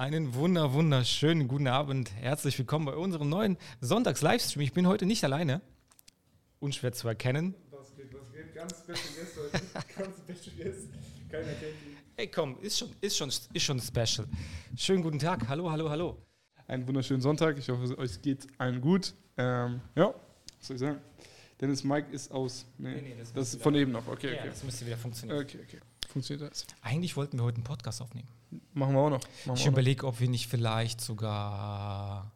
Einen wunder, wunderschönen guten Abend. Herzlich willkommen bei unserem neuen Sonntags-Livestream. Ich bin heute nicht alleine. Unschwer zu erkennen. Was geht, was geht? Ganz special Guest heute. Ganz special Guest. Keiner kennt ihn. Ey, komm, ist schon, ist schon, ist schon special. Schönen guten Tag. Hallo, hallo, hallo. Einen wunderschönen Sonntag. Ich hoffe, euch geht allen gut. Ähm, ja, was soll ich sagen? Dennis Mike ist aus. Nee, Nee, nee, das das, von eben noch. Okay, Ja, okay. das müsste wieder funktionieren. Okay, okay. Funktioniert das? Eigentlich wollten wir heute einen Podcast aufnehmen. Machen wir auch noch. Ich wir noch. überlege, ob wir nicht vielleicht sogar,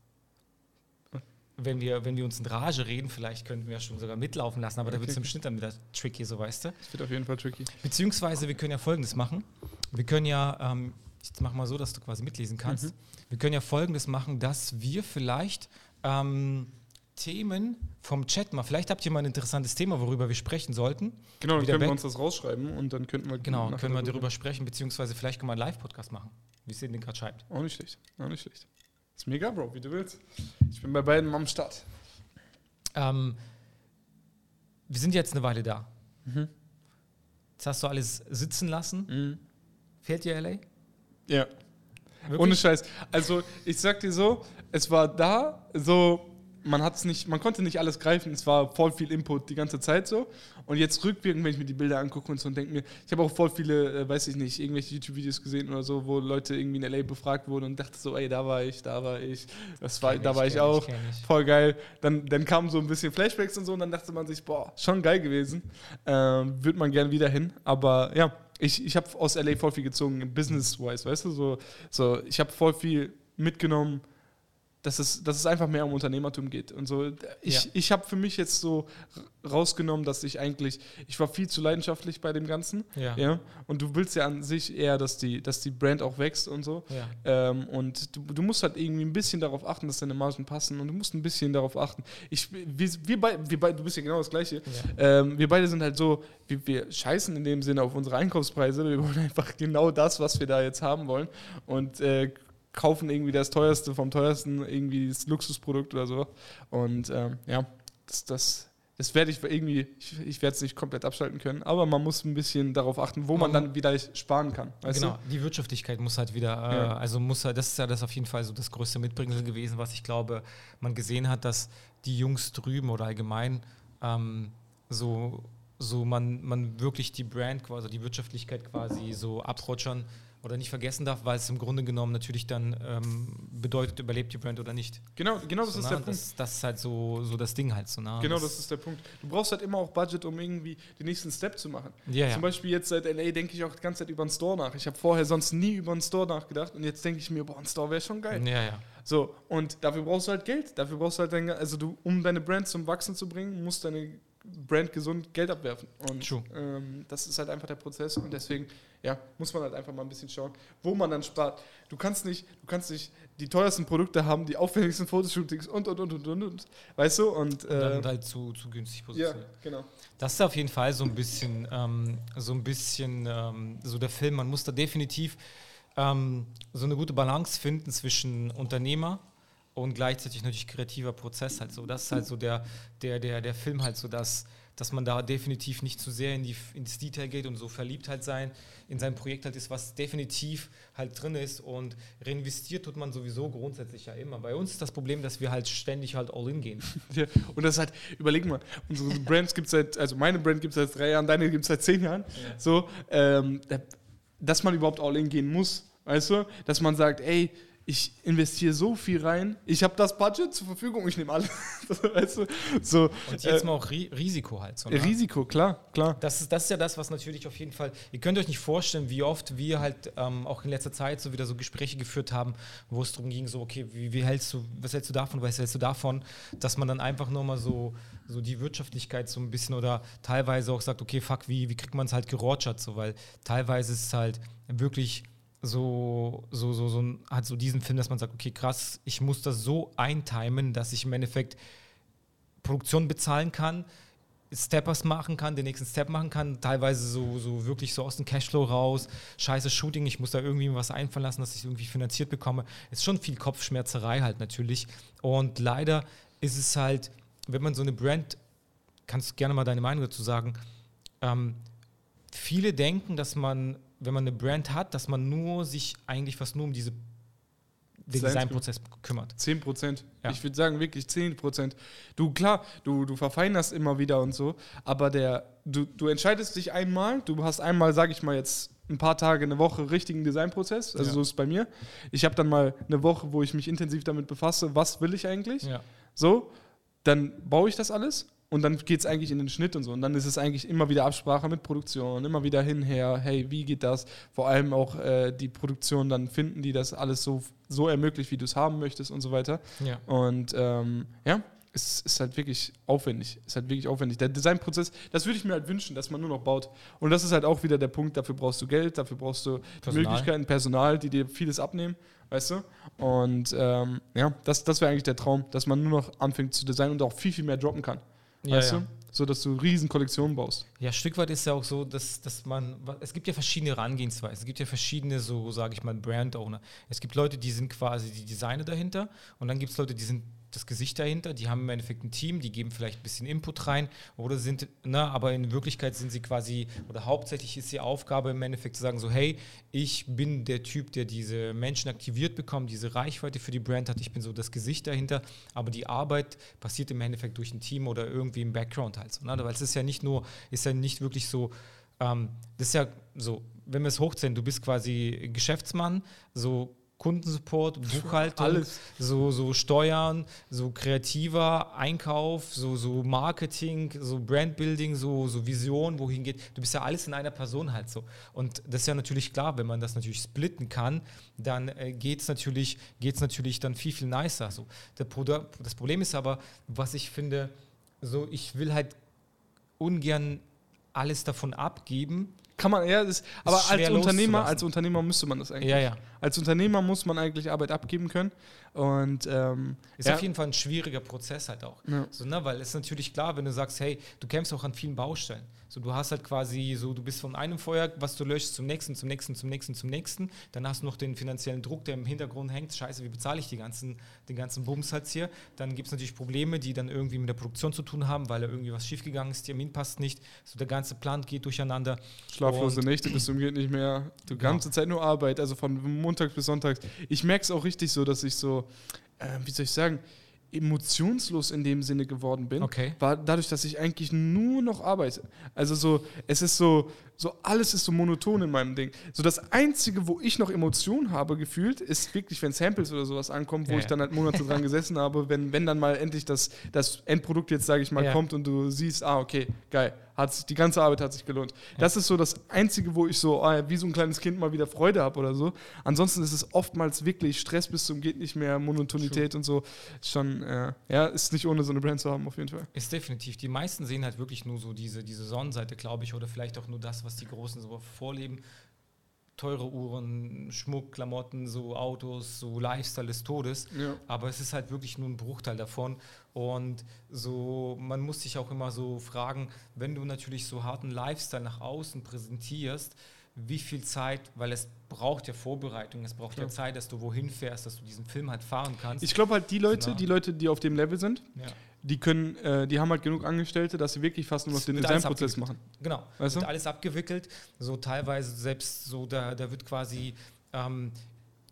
wenn wir, wenn wir uns in Rage reden, vielleicht könnten wir schon sogar mitlaufen lassen, aber da wird es im Schnitt dann wieder tricky, so weißt du. Das wird auf jeden Fall tricky. Beziehungsweise wir können ja Folgendes machen. Wir können ja, ähm, ich mach mal so, dass du quasi mitlesen kannst. Mhm. Wir können ja Folgendes machen, dass wir vielleicht ähm, Themen vom Chat mal, vielleicht habt ihr mal ein interessantes Thema, worüber wir sprechen sollten. Genau, dann können wir uns das rausschreiben und dann könnten wir. Genau, können wir darüber sprechen, bebeziehungsweise vielleicht können wir einen Live-Podcast machen, wie es den gerade schreibt. Auch nicht schlecht. Auch nicht schlecht. Ist mega, Bro, wie du willst. Ich bin bei beiden am Start. Ähm, wir sind jetzt eine Weile da. Mhm. Jetzt hast du alles sitzen lassen. Fehlt dir LA? Ja. Wirklich? Ohne Scheiß. Also, ich sag dir so, es war da, so, man hat's nicht, man konnte nicht alles greifen, es war voll viel Input die ganze Zeit so. Und jetzt rückwirkend, wenn ich mir die Bilder angucke und so und denke mir, ich habe auch voll viele, äh, weiß ich nicht, irgendwelche YouTube-Videos gesehen oder so, wo Leute irgendwie in LA befragt wurden und dachte so, ey, da war ich, da war ich, das war, da war ich auch. ich. Voll geil. Dann, dann kamen so ein bisschen Flashbacks und so und dann dachte man sich, boah, schon geil gewesen. Ähm, Würde man gern wieder hin. Aber ja, ich, ich habe aus LA voll viel gezogen, business-wise, weißt du? So, so, ich habe voll viel mitgenommen, dass es, dass es einfach mehr um Unternehmertum geht. Und so, ich, Ja. ich habe für mich jetzt so rausgenommen, dass ich eigentlich, ich war viel zu leidenschaftlich bei dem Ganzen. Ja. Ja. Und du willst ja an sich eher, dass die, dass die Brand auch wächst und so. Ja. Ähm, und du, du musst halt irgendwie ein bisschen darauf achten, dass deine Margen passen und du musst ein bisschen darauf achten. Ich, wir, wir, beid, wir beid, du bist ja genau das Gleiche. Ähm, wir beide sind halt so, wir, wir scheißen in dem Sinne auf unsere Einkaufspreise. Wir wollen einfach genau das, was wir da jetzt haben wollen und äh, kaufen irgendwie das teuerste vom teuersten, irgendwie das Luxusprodukt oder so. Und ähm, ja, das, das, das werde ich irgendwie, ich, ich werde es nicht komplett abschalten können, aber man muss ein bisschen darauf achten, wo man Man- dann wieder sparen kann. Genau, die Wirtschaftlichkeit muss halt wieder, äh, Ja. also muss halt, das ist ja das auf jeden Fall so das größte Mitbringsel gewesen, was ich glaube, man gesehen hat, dass die Jungs drüben oder allgemein ähm, so, so man, man wirklich die Brand quasi, die Wirtschaftlichkeit quasi so abrutschern oder nicht vergessen darf, weil es im Grunde genommen natürlich dann ähm, bedeutet, überlebt die Brand oder nicht. Genau, genau das so, ist ne? der Punkt. das, das ist halt so, so das Ding halt so. Ne? Genau, das ist der Punkt. Du brauchst halt immer auch Budget, um irgendwie den nächsten Step zu machen. Ja, ja. Zum Beispiel jetzt seit LA denke ich auch die ganze Zeit über einen Store nach. Ich habe vorher sonst nie über einen Store nachgedacht und jetzt denke ich mir, boah, ein Store wäre schon geil. Ja, ja. So, und dafür brauchst du halt Geld. Dafür brauchst du halt dein, also du, um deine Brand zum Wachsen zu bringen, musst deine Brand gesund Geld abwerfen. Und ähm, das ist halt einfach der Prozess und deswegen, ja, muss man halt einfach mal ein bisschen schauen, wo man dann spart. Du kannst nicht, du kannst nicht die teuersten Produkte haben, die aufwendigsten Fotoshootings und und und und und, und weißt du? Und, Und dann äh, halt zu, zu günstig ja, positioniert. genau. Das ist auf jeden Fall so ein bisschen, ähm, so ein bisschen ähm, so der Film. Man muss da definitiv ähm, so eine gute Balance finden zwischen Unternehmer und gleichzeitig natürlich kreativer Prozess halt so. Das ist halt so der, der, der, der Film halt so, dass, dass man da definitiv nicht zu sehr in die, ins Detail geht und so verliebt halt sein in sein Projekt halt ist, was definitiv halt drin ist und reinvestiert tut man sowieso grundsätzlich ja immer. Bei uns ist das Problem, dass wir halt ständig halt all in gehen. Ja, und das ist halt, überleg mal, unsere Brands gibt es seit, also meine Brand gibt es seit drei Jahren, deine gibt es seit zehn Jahren. So, ähm, da- dass man überhaupt all in gehen muss, weißt du? Dass man sagt, ey, ich investiere so viel rein, ich habe das Budget zur Verfügung, ich nehme alles. weißt du? So, Und jetzt äh, mal auch Ri Risiko halt. So, ne? Risiko, klar, klar. Das ist, das ist ja das, was natürlich auf jeden Fall. Ihr könnt euch nicht vorstellen, wie oft wir halt ähm, auch in letzter Zeit so wieder so Gespräche geführt haben, wo es darum ging, so, okay, wie, wie hältst du, was hältst du davon, was hältst du davon, dass man dann einfach nochmal so, so die Wirtschaftlichkeit so ein bisschen oder teilweise auch sagt, okay, fuck, wie, wie kriegt man es halt gerotschert, so, weil teilweise ist es halt wirklich so, so, so, so, hat so diesen Film, dass man sagt, okay, krass, ich muss das so eintimen, dass ich im Endeffekt Produktion bezahlen kann, Steppers machen kann, den nächsten Step machen kann, teilweise so, so wirklich so aus dem Cashflow raus, scheiße Shooting, ich muss da irgendwie was einfallen lassen, dass ich irgendwie finanziert bekomme. Ist schon viel Kopfschmerzerei halt natürlich. Und leider ist es halt, wenn man so eine Brand, kannst du gerne mal deine Meinung dazu sagen, ähm, viele denken, dass man, wenn man eine Brand hat, dass man nur sich eigentlich fast nur um diese den Designprozess kümmert. 10 Prozent. Ja. Ich würde sagen, wirklich 10 Prozent. Du, klar, du, du verfeinerst immer wieder und so, aber der, du, du entscheidest dich einmal, du hast einmal, sage ich mal jetzt, ein paar Tage, eine Woche richtigen Designprozess. Also ja. so ist es bei mir. Ich habe dann mal eine Woche, wo ich mich intensiv damit befasse, was will ich eigentlich. Ja. So, dann baue ich das alles und dann geht es eigentlich in den Schnitt und so. Und dann ist es eigentlich immer wieder Absprache mit Produktion, immer wieder hinher, hey, wie geht das? Vor allem auch äh, die Produktion dann finden, die das alles so, so ermöglicht, wie du es haben möchtest und so weiter. Ja. Und ähm, ja, es ist halt wirklich aufwendig. Es ist halt wirklich aufwendig. Der Designprozess, das würde ich mir halt wünschen, dass man nur noch baut. Und das ist halt auch wieder der Punkt, dafür brauchst du Geld, dafür brauchst du Personal. Möglichkeiten, Personal, die dir vieles abnehmen, weißt du? Und ähm, ja, das, das wäre eigentlich der Traum, dass man nur noch anfängt zu designen und auch viel, viel mehr droppen kann. Ja, weißt ja. du? So dass du riesen Kollektionen baust. Ja, Stück weit ist ja auch so, dass, dass man, es gibt ja verschiedene Herangehensweisen, es gibt ja verschiedene, so sage ich mal, Brand-Owner. Es gibt Leute, die sind quasi die Designer dahinter und dann gibt es Leute, die sind das Gesicht dahinter. Die haben im Endeffekt ein Team, die geben vielleicht ein bisschen Input rein oder sind, na, aber in Wirklichkeit sind sie quasi, oder hauptsächlich ist die Aufgabe im Endeffekt zu sagen, so, hey, ich bin der Typ, der diese Menschen aktiviert bekommt, diese Reichweite für die Brand hat, ich bin so das Gesicht dahinter, aber die Arbeit passiert im Endeffekt durch ein Team oder irgendwie im Background halt so. Ne? Weil es ist ja nicht nur, ist ja nicht wirklich so, ähm, das ist ja so, wenn wir es hochziehen, du bist quasi Geschäftsmann, so Kundensupport, Buchhaltung, Alles. So, so Steuern, so kreativer Einkauf, so, so Marketing, so Brandbuilding, so, so Vision, wohin geht. Du bist ja alles in einer Person halt so. Und das ist ja natürlich klar, wenn man das natürlich splitten kann, dann äh, geht es natürlich, geht's natürlich dann viel, viel nicer. So. Das Problem ist aber, was ich finde, so ich will halt ungern alles davon abgeben, kann man, ja, das, aber als Unternehmer, als Unternehmer müsste man das eigentlich. Ja, ja. Als Unternehmer muss man eigentlich Arbeit abgeben können. Und ähm, ist ja. auf jeden Fall ein schwieriger Prozess halt auch. Ja. So, ne, weil es ist natürlich klar, wenn du sagst, hey, du kämpfst auch an vielen Baustellen. So, du hast halt quasi so, du bist von einem Feuer, was du löschst, zum nächsten, zum nächsten, zum nächsten, zum nächsten. Dann hast du noch den finanziellen Druck, der im Hintergrund hängt. Scheiße, wie bezahle ich die ganzen, den ganzen Bums halt hier? Dann gibt es natürlich Probleme, die dann irgendwie mit der Produktion zu tun haben, weil da irgendwie was schiefgegangen ist, Termin passt nicht. So, der ganze Plan geht durcheinander. Schlaflose Und Nächte bis zum geht nicht mehr. Du ganze Zeit nur Arbeit, also von Montags bis Sonntags. Ich merke es auch richtig so, dass ich so, äh, wie soll ich sagen, emotionslos in dem Sinne geworden bin, okay. war dadurch, dass ich eigentlich nur noch arbeite. Also so, es ist so, so alles ist so monoton in meinem Ding. So das Einzige, wo ich noch Emotionen habe gefühlt, ist wirklich, wenn Samples oder sowas ankommen, wo ja, ich dann halt Monate dran gesessen habe, wenn, wenn dann mal endlich das, das Endprodukt jetzt, sage ich mal, ja. kommt und du siehst, ah, okay, geil, hat die ganze Arbeit hat sich gelohnt. Das ist so das Einzige, wo ich so, ah, wie so ein kleines Kind mal wieder Freude habe oder so. Ansonsten ist es oftmals wirklich Stress bis zum geht nicht mehr, Monotonität True. und so. Schon, äh, ja, ist nicht ohne so eine Brand zu haben, auf jeden Fall. Ist definitiv. Die meisten sehen halt wirklich nur so diese, diese Sonnenseite, glaube ich, oder vielleicht auch nur das, was die Großen so vorleben. Teure Uhren, Schmuck, Klamotten, so Autos, so Lifestyle des Todes. Ja. Aber es ist halt wirklich nur ein Bruchteil davon. Und so, man muss sich auch immer so fragen, wenn du natürlich so harten Lifestyle nach außen präsentierst, wie viel Zeit, weil es braucht ja Vorbereitung, es braucht ja, ja Zeit, dass du wohin fährst, dass du diesen Film halt fahren kannst. Ich glaube halt die Leute, Na. die Leute, die auf dem Level sind, ja die können, äh, die haben halt genug Angestellte, dass sie wirklich fast nur noch den Designprozess machen. Genau. Weißt du? alles abgewickelt. So teilweise selbst so, da, da wird quasi ähm,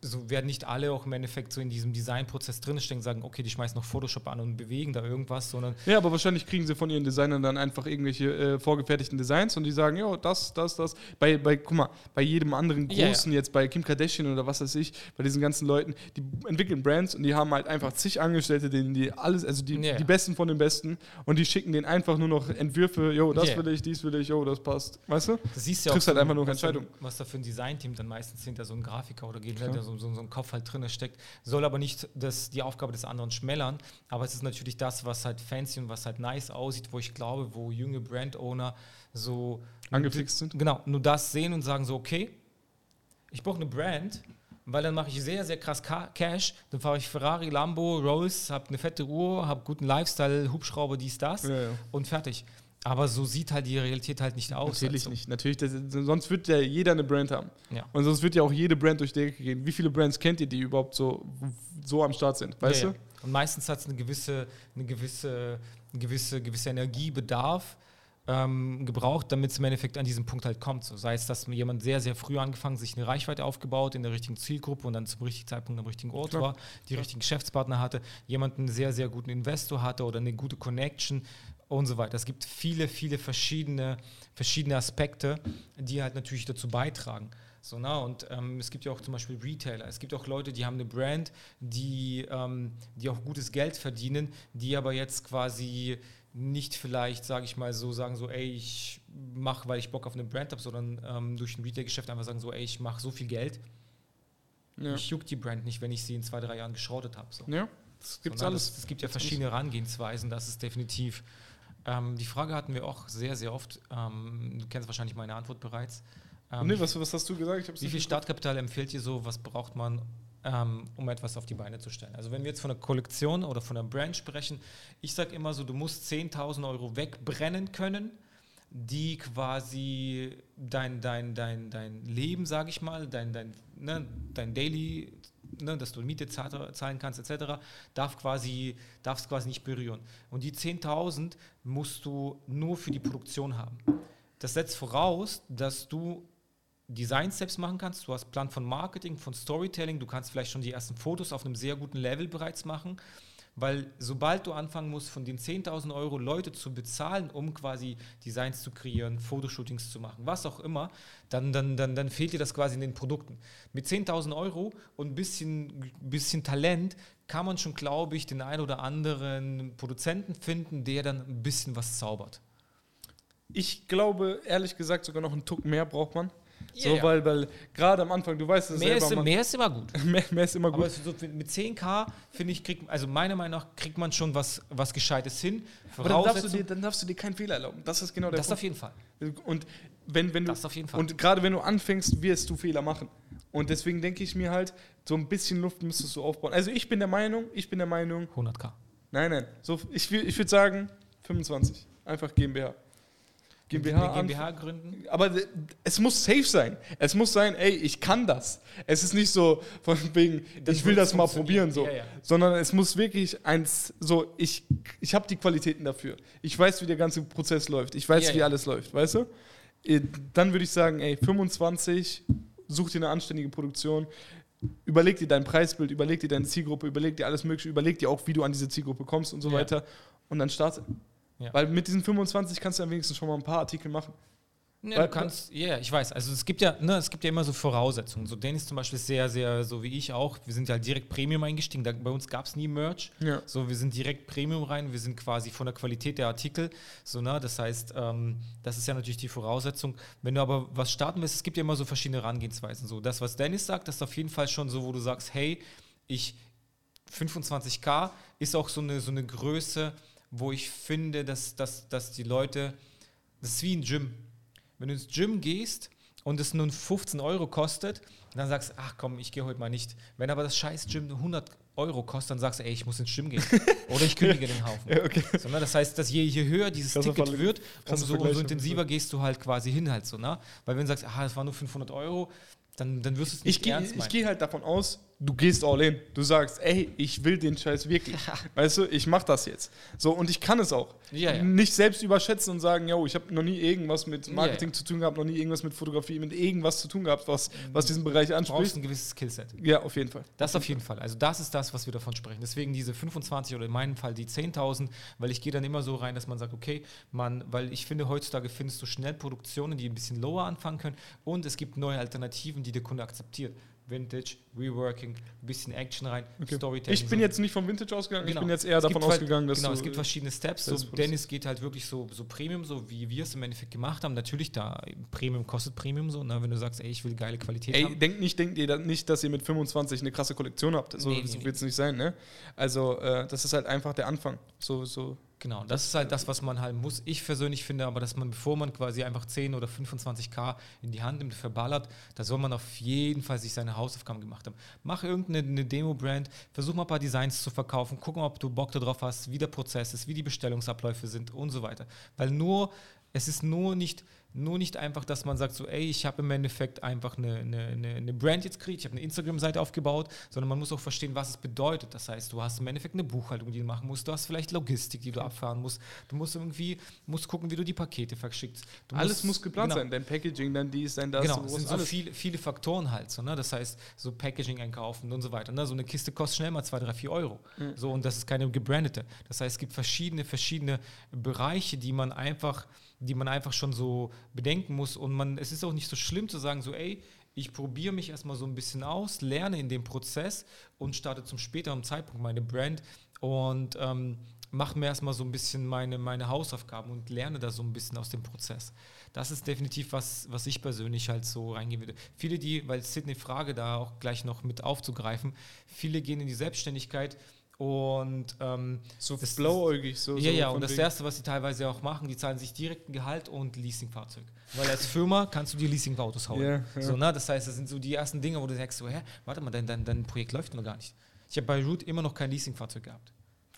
so werden nicht alle auch im Endeffekt so in diesem Designprozess drinstecken, sagen, okay, die schmeißen noch Photoshop an und bewegen da irgendwas, sondern. Ja, aber wahrscheinlich kriegen sie von ihren Designern dann einfach irgendwelche äh, vorgefertigten Designs und die sagen, ja, das, das, das. Bei, bei, guck mal, bei jedem anderen Großen, ja. jetzt bei Kim Kardashian oder was weiß ich, bei diesen ganzen Leuten, die entwickeln Brands und die haben halt einfach zig Angestellte, denen die alles, also die, ja. die Besten von den Besten und die schicken denen einfach nur noch Entwürfe, jo, das will ich, dies will ich, jo, das passt. Weißt du? Das siehst du ja Triffst halt einfach nur Entscheidungen. Was da für ein Designteam dann meistens hinter so ein Grafiker oder geht hinter so, so, so ein Kopf halt drin steckt, soll aber nicht das, die Aufgabe des anderen schmälern. Aber es ist natürlich das, was halt fancy und was halt nice aussieht, wo ich glaube, wo junge Brand-Owner so angefixt sind. Genau, nur das sehen und sagen so, okay, ich brauche eine Brand, weil dann mache ich sehr, sehr krass Cash. Dann fahre ich Ferrari, Lambo, Rolls, habe eine fette Uhr, habe guten Lifestyle, Hubschrauber, dies, das ja, ja. und fertig. Aber so sieht halt die Realität halt nicht aus. Natürlich also. nicht. Natürlich, das, sonst wird ja jeder eine Brand haben. Ja. Und sonst wird ja auch jede Brand durch die Ecke gehen. Wie viele Brands kennt ihr, die überhaupt so, so am Start sind? Weißt ja, du? Ja. Und meistens hat es eine gewisse, eine gewisse, eine gewisse, gewisse Energiebedarf ähm, gebraucht, damit es im Endeffekt an diesem Punkt halt kommt. So, sei es, dass jemand sehr, sehr früh angefangen, sich eine Reichweite aufgebaut in der richtigen Zielgruppe und dann zum richtigen Zeitpunkt am richtigen Ort Klar. war, die richtigen Geschäftspartner hatte, jemand einen sehr, sehr guten Investor hatte oder eine gute Connection und so weiter. Es gibt viele, viele verschiedene, verschiedene Aspekte, die halt natürlich dazu beitragen. So, na, und ähm, es gibt ja auch zum Beispiel Retailer. Es gibt auch Leute, die haben eine Brand, die, ähm, die auch gutes Geld verdienen, die aber jetzt quasi nicht vielleicht, sage ich mal so, sagen so, ey, ich mache, weil ich Bock auf eine Brand habe, sondern ähm, durch ein Retail-Geschäft einfach sagen so, ey, ich mache so viel Geld. Ja. Ich juckt die Brand nicht, wenn ich sie in zwei, drei Jahren geschrottet habe. So. ja, das gibt's So, ne, alles. Es gibt ja verschiedene Herangehensweisen, das ist definitiv. Ähm, die Frage hatten wir auch sehr, sehr oft. Ähm, du kennst wahrscheinlich meine Antwort bereits. Ähm, nee, was, was hast du gesagt? Wie viel. Startkapital empfiehlt ihr so? Was braucht man, ähm, um etwas auf die Beine zu stellen? Also wenn wir jetzt von einer Kollektion oder von einer Brand sprechen, ich sage immer so, du musst 10.000 Euro wegbrennen können, die quasi dein, dein, dein, dein Leben, sage ich mal, dein, dein, ne, dein Daily, ne, dass du Miete zahl- zahlen kannst etc., darf quasi, darfst quasi nicht berühren. Und die 10.000 musst du nur für die Produktion haben. Das setzt voraus, dass du Design Steps machen kannst. Du hast Plan von Marketing, von Storytelling. Du kannst vielleicht schon die ersten Fotos auf einem sehr guten Level bereits machen. Weil sobald du anfangen musst, von den 10.000 Euro Leute zu bezahlen, um quasi Designs zu kreieren, Fotoshootings zu machen, was auch immer, dann, dann, dann, dann fehlt dir das quasi in den Produkten. Mit 10.000 Euro und ein bisschen, bisschen Talent kann man schon, glaube ich, den ein oder anderen Produzenten finden, der dann ein bisschen was zaubert. Ich glaube, ehrlich gesagt, sogar noch einen Tuck mehr braucht man. So, Ja. weil, weil gerade am Anfang, du weißt es Mehr selber, ist, mehr ist immer gut. mehr, mehr ist immer Aber gut. ist so, mit 10k, finde ich, kriegt, also meiner Meinung nach, kriegt man schon was, was Gescheites hin. Aber dann darfst, du dir, dann darfst du dir keinen Fehler erlauben. Das ist genau der das auf Punkt. jeden Fall. Und wenn, wenn du, Das auf jeden Fall. Und gerade wenn du anfängst, wirst du Fehler machen. Und deswegen denke ich mir halt, so ein bisschen Luft müsstest du aufbauen. Also ich bin der Meinung, ich bin der Meinung, 100k. nein, nein, so, ich, ich würde sagen 25. Einfach GmbH. GmbH, GmbH gründen. Aber es muss safe sein. Es muss sein, ey, ich kann das. Es ist nicht so von wegen, Das ich will das mal probieren, so. Ja, ja. Sondern es muss wirklich eins, so, ich, ich habe die Qualitäten dafür. Ich weiß, wie der ganze Prozess läuft. Ich weiß, Ja, wie alles läuft, weißt du? Äh, Dann würde ich sagen, ey, 25, such dir eine anständige Produktion. Überleg dir dein Preisbild, überleg dir deine Zielgruppe, überleg dir alles Mögliche, überleg dir auch, wie du an diese Zielgruppe kommst und so weiter. Und dann starte. Ja. Weil mit diesen 25 kannst du dann wenigstens schon mal ein paar Artikel machen. Ja, Weil- du kannst, ja, ja, ich weiß. Also es gibt ja, ne, es gibt ja immer so Voraussetzungen. So Dennis zum Beispiel ist sehr, sehr, so wie ich auch. Wir sind ja direkt Premium eingestiegen. Da, bei uns gab es nie Merch. Ja. So, wir sind direkt Premium rein. Wir sind quasi von der Qualität der Artikel. So, ne, das heißt, ähm, das ist ja natürlich die Voraussetzung. Wenn du aber was starten willst, es gibt ja immer so verschiedene Herangehensweisen. So, das, was Dennis sagt, das ist auf jeden Fall schon so, wo du sagst, hey, ich 25k ist auch so eine, so eine Größe, wo ich finde, dass, dass, dass die Leute, das ist wie ein Gym. Wenn du ins Gym gehst und es nun 15 Euro kostet, dann sagst du, ach komm, ich gehe heute mal nicht. Wenn aber das scheiß Gym 100 Euro kostet, dann sagst du, ey, ich muss ins Gym gehen. Oder ich kündige den Haufen. Ja, okay. So, ne? Das heißt, dass je, je höher dieses Krasser Ticket wird, umso, umso intensiver gehst du halt quasi hin halt so. Ne? Weil wenn du sagst, ah, das waren nur 500 Euro, dann, dann wirst du es nicht Ich gehe ernst ich meinen. geh halt davon aus, du gehst all in. Du sagst, ey, ich will den Scheiß wirklich. weißt du, ich mach das jetzt. So, und ich kann es auch. Ja, ja. Nicht selbst überschätzen und sagen, yo, ich habe noch nie irgendwas mit Marketing Ja, zu tun gehabt, noch nie irgendwas mit Fotografie, mit irgendwas zu tun gehabt, was, was diesen Bereich Du brauchst anspricht. ein gewisses Skillset. Ja, auf jeden Fall. Das auf jeden Fall. Also das ist das, was wir davon sprechen. Deswegen diese 25 oder in meinem Fall die 10.000, weil ich gehe dann immer so rein, dass man sagt, okay, man, weil ich finde, heutzutage findest du schnell Produktionen, die ein bisschen lower anfangen können und es gibt neue Alternativen, die der Kunde akzeptiert. Vintage, Reworking, ein bisschen Action rein, Okay. Storytelling. Ich bin jetzt nicht vom Vintage ausgegangen, ich Genau. bin jetzt eher Es davon halt- ausgegangen, dass genau, es gibt verschiedene Steps. So. Dennis geht halt wirklich so, so Premium, so wie wir es im Endeffekt gemacht haben. Natürlich, da Premium kostet Premium so. Ne? Wenn du sagst, ey, ich will geile Qualität Ey, haben. denkt nicht, denkt ihr nicht, dass ihr mit 25 eine krasse Kollektion habt. So, Nee, nee, so nee. wird es nicht sein, ne? Also, äh, das ist halt einfach der Anfang. So, so. Genau, das ist halt das, was man halt muss. Ich persönlich finde aber, dass man, bevor man quasi einfach 10 oder 25k in die Hand nimmt, verballert, da soll man auf jeden Fall sich seine Hausaufgaben gemacht haben. Mach irgendeine eine Demo-Brand, versuch mal ein paar Designs zu verkaufen, guck mal, ob du Bock darauf hast, wie der Prozess ist, wie die Bestellungsabläufe sind und so weiter. Weil nur, es ist nur nicht Nur nicht einfach, dass man sagt, so, ey, ich habe im Endeffekt einfach eine, eine, eine Brand jetzt gekriegt, ich habe eine Instagram-Seite aufgebaut, sondern man muss auch verstehen, was es bedeutet. Das heißt, du hast im Endeffekt eine Buchhaltung, die du machen musst, du hast vielleicht Logistik, die du abfahren musst, du musst irgendwie, musst gucken, wie du die Pakete verschickst. Du alles musst, muss geplant genau, sein, dein Packaging, dann dies, dann das. Genau, es sind so viele, viele Faktoren halt, so, ne? das heißt, so Packaging einkaufen und so weiter. Ne? So eine Kiste kostet schnell mal 2, 3, 4 Euro. So, und das ist keine gebrandete. Das heißt, es gibt verschiedene, verschiedene Bereiche, die man einfach, die man einfach schon so bedenken muss. Und man, es ist auch nicht so schlimm zu sagen, so, ey, ich probiere mich erstmal so ein bisschen aus, lerne in dem Prozess und starte zum späteren Zeitpunkt meine Brand und ähm, mache mir erstmal so ein bisschen meine, meine Hausaufgaben und lerne da so ein bisschen aus dem Prozess. Das ist definitiv was, was ich persönlich halt so reingehen würde. Viele, die, weil Sydney Frage da auch gleich noch mit aufzugreifen, viele gehen in die Selbstständigkeit und ähm, so das- blauäugig, so. ja, so ja, und das Erste, was sie teilweise auch machen, die zahlen sich direkt ein Gehalt und Leasingfahrzeug. Weil als Firma kannst du dir Leasingautos hauen. Ja, ja. So, ne? Das heißt, das sind so die ersten Dinge, wo du sagst, so, hä, warte mal, dein, dein, dein Projekt läuft noch gar nicht. Ich habe bei Root immer noch kein Leasingfahrzeug gehabt.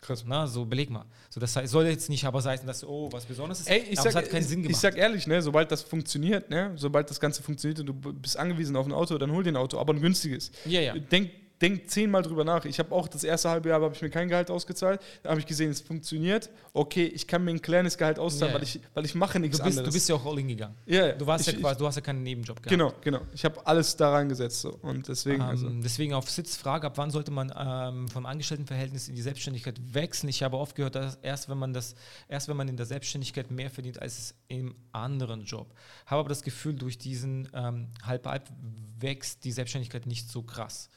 Krass. Na, so beleg mal. So, das heißt, soll jetzt nicht aber heißen, dass oh, was Besonderes ist. Ey, ich sag, es hat keinen Sinn ich gemacht. sag ehrlich, ne, sobald das funktioniert, ne, sobald das Ganze funktioniert und du bist angewiesen auf ein Auto, dann hol dir ein Auto, aber ein günstiges. ja, ja. Denk, denk zehnmal drüber nach. Ich habe auch das erste halbe Jahr habe ich mir kein Gehalt ausgezahlt. Da habe ich gesehen, es funktioniert. Okay, ich kann mir ein kleines Gehalt auszahlen, Ja, weil, ich, weil ich mache nichts Du bist, anderes. du bist ja auch all in gegangen. ja, Du warst ich, ja quasi, du hast ja keinen Nebenjob gehabt. genau, genau. Ich habe alles da reingesetzt so. und deswegen. Ähm, also, Deswegen auf Sitzfrage, ab wann sollte man ähm, vom Angestelltenverhältnis in die Selbstständigkeit wechseln? Ich habe oft gehört, dass erst wenn man das, erst wenn man in der Selbstständigkeit mehr verdient als im anderen Job. Habe aber das Gefühl, durch diesen ähm, halb-halb wächst die Selbstständigkeit nicht so krass.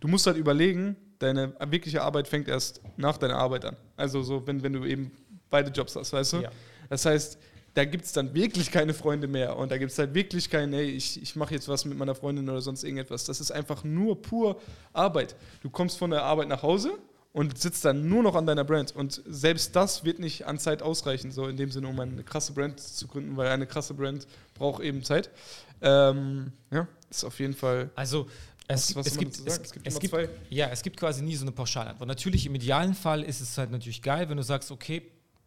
Du musst halt überlegen, deine wirkliche Arbeit fängt erst nach deiner Arbeit an. Also so, wenn, wenn du eben beide Jobs hast, weißt du? Ja. Das heißt, da gibt es dann wirklich keine Freunde mehr und da gibt es halt wirklich kein, hey, ich, ich mache jetzt was mit meiner Freundin oder sonst irgendetwas. Das ist einfach nur pur Arbeit. Du kommst von der Arbeit nach Hause und sitzt dann nur noch an deiner Brand. Und selbst das wird nicht an Zeit ausreichen, so in dem Sinne, um eine krasse Brand zu gründen, weil eine krasse Brand braucht eben Zeit. Ähm, ja, ist auf jeden Fall. Also es, Was- was es, gibt, es, gibt es gibt, zwei. ja, es gibt quasi nie so eine Pauschalantwort. Natürlich im idealen Fall ist es halt natürlich geil, wenn du sagst, okay,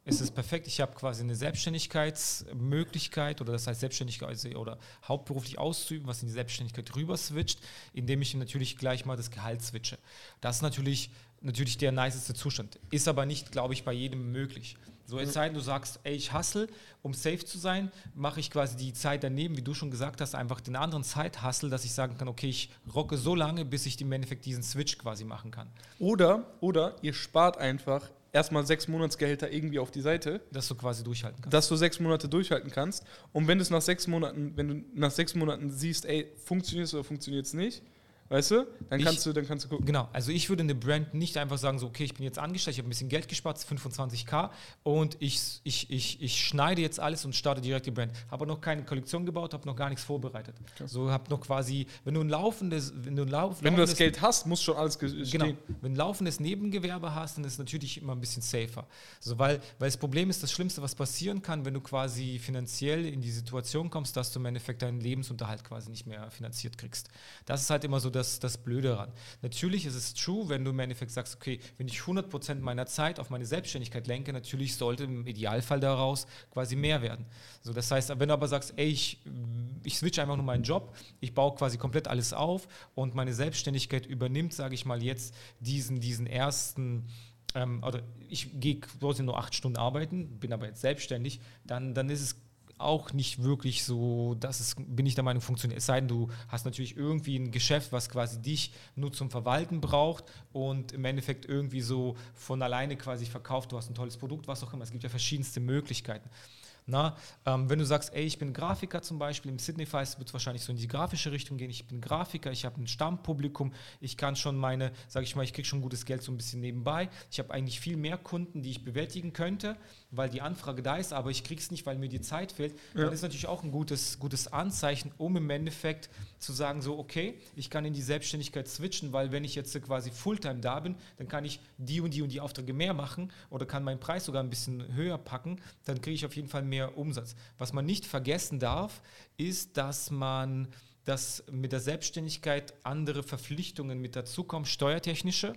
es ist perfekt, ich habe quasi eine Selbstständigkeitsmöglichkeit oder das heißt Selbstständigkeit also- oder hauptberuflich auszuüben, was in die Selbstständigkeit rüber switcht, indem ich natürlich gleich mal das Gehalt switche. Das ist natürlich, natürlich der niceste Zustand. Ist aber nicht, glaube ich, bei jedem möglich. So, es sei denn, du sagst, ey, ich hustle, um safe zu sein, mache ich quasi die Zeit daneben, wie du schon gesagt hast, einfach den anderen Zeit-Hustle, dass ich sagen kann, okay, ich rocke so lange, bis ich im Endeffekt diesen Switch quasi machen kann. Oder, oder ihr spart einfach erstmal sechs Monatsgehälter irgendwie auf die Seite, Dass du quasi durchhalten kannst. dass du sechs Monate durchhalten kannst. Und wenn du es nach sechs Monaten, wenn du nach sechs Monaten siehst, ey, funktioniert es oder funktioniert es nicht, weißt du, dann Ich- kannst du, dann kannst du gucken. Genau, also ich würde eine Brand nicht einfach sagen, so, okay, ich bin jetzt angestellt, ich habe ein bisschen Geld gespart, 25k und ich, ich, ich, ich schneide jetzt alles und starte direkt die Brand. Habe noch keine Kollektion gebaut, habe noch gar nichts vorbereitet. So habe noch quasi, wenn du ein laufendes, wenn du ein Lauf, Wenn du das Geld hast, muss schon alles ge- Genau. stehen. Wenn du ein laufendes Nebengewerbe hast, dann ist es natürlich immer ein bisschen safer. So, weil, weil das Problem ist, das Schlimmste, was passieren kann, wenn du quasi finanziell in die Situation kommst, dass du im Endeffekt deinen Lebensunterhalt quasi nicht mehr finanziert kriegst. Das ist halt immer so das, das Blöde daran. Natürlich ist es true, wenn du im Endeffekt sagst, okay, wenn ich 100% meiner Zeit auf meine Selbstständigkeit lenke, natürlich sollte im Idealfall daraus quasi mehr werden. So, das heißt, wenn du aber sagst, ey, ich, ich switch einfach nur meinen Job, ich baue quasi komplett alles auf und meine Selbstständigkeit übernimmt, sage ich mal, jetzt diesen, diesen ersten ähm, oder ich gehe quasi nur acht Stunden arbeiten, bin aber jetzt selbstständig, dann, dann ist es auch nicht wirklich so, dass es, bin ich der Meinung, funktioniert. Es sei denn, du hast natürlich irgendwie ein Geschäft, was quasi dich nur zum Verwalten braucht und im Endeffekt irgendwie so von alleine quasi verkauft, du hast ein tolles Produkt, was auch immer. Es gibt ja verschiedenste Möglichkeiten. Na, ähm, wenn du sagst, ey, ich bin Grafiker zum Beispiel, im Sydney Fest wird es wahrscheinlich so in die grafische Richtung gehen. Ich bin Grafiker, ich habe ein Stammpublikum, ich kann schon meine, sage ich mal, ich kriege schon gutes Geld so ein bisschen nebenbei. Ich habe eigentlich viel mehr Kunden, die ich bewältigen könnte, weil die Anfrage da ist, aber ich kriege es nicht, weil mir die Zeit fehlt. Ja. Dann ist natürlich auch ein gutes, gutes Anzeichen, um im Endeffekt zu sagen, so, okay, ich kann in die Selbstständigkeit switchen, weil wenn ich jetzt quasi Fulltime da bin, dann kann ich die und die und die Aufträge mehr machen oder kann meinen Preis sogar ein bisschen höher packen, dann kriege ich auf jeden Fall mehr Umsatz. Was man nicht vergessen darf, ist, dass man dass mit der Selbstständigkeit andere Verpflichtungen mit dazukommen, steuertechnische,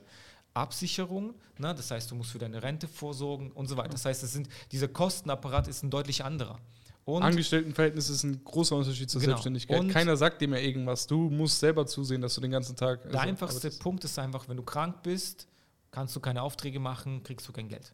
Absicherung, ne? das heißt, du musst für deine Rente vorsorgen und so weiter. Das heißt, es sind, dieser Kostenapparat ist ein deutlich anderer. Und Angestelltenverhältnis ist ein großer Unterschied zur genau. Selbstständigkeit. Und Keiner sagt dir mehr irgendwas. Du musst selber zusehen, dass du den ganzen Tag. Der also, einfachste Punkt ist einfach, wenn du krank bist, kannst du keine Aufträge machen, kriegst du kein Geld.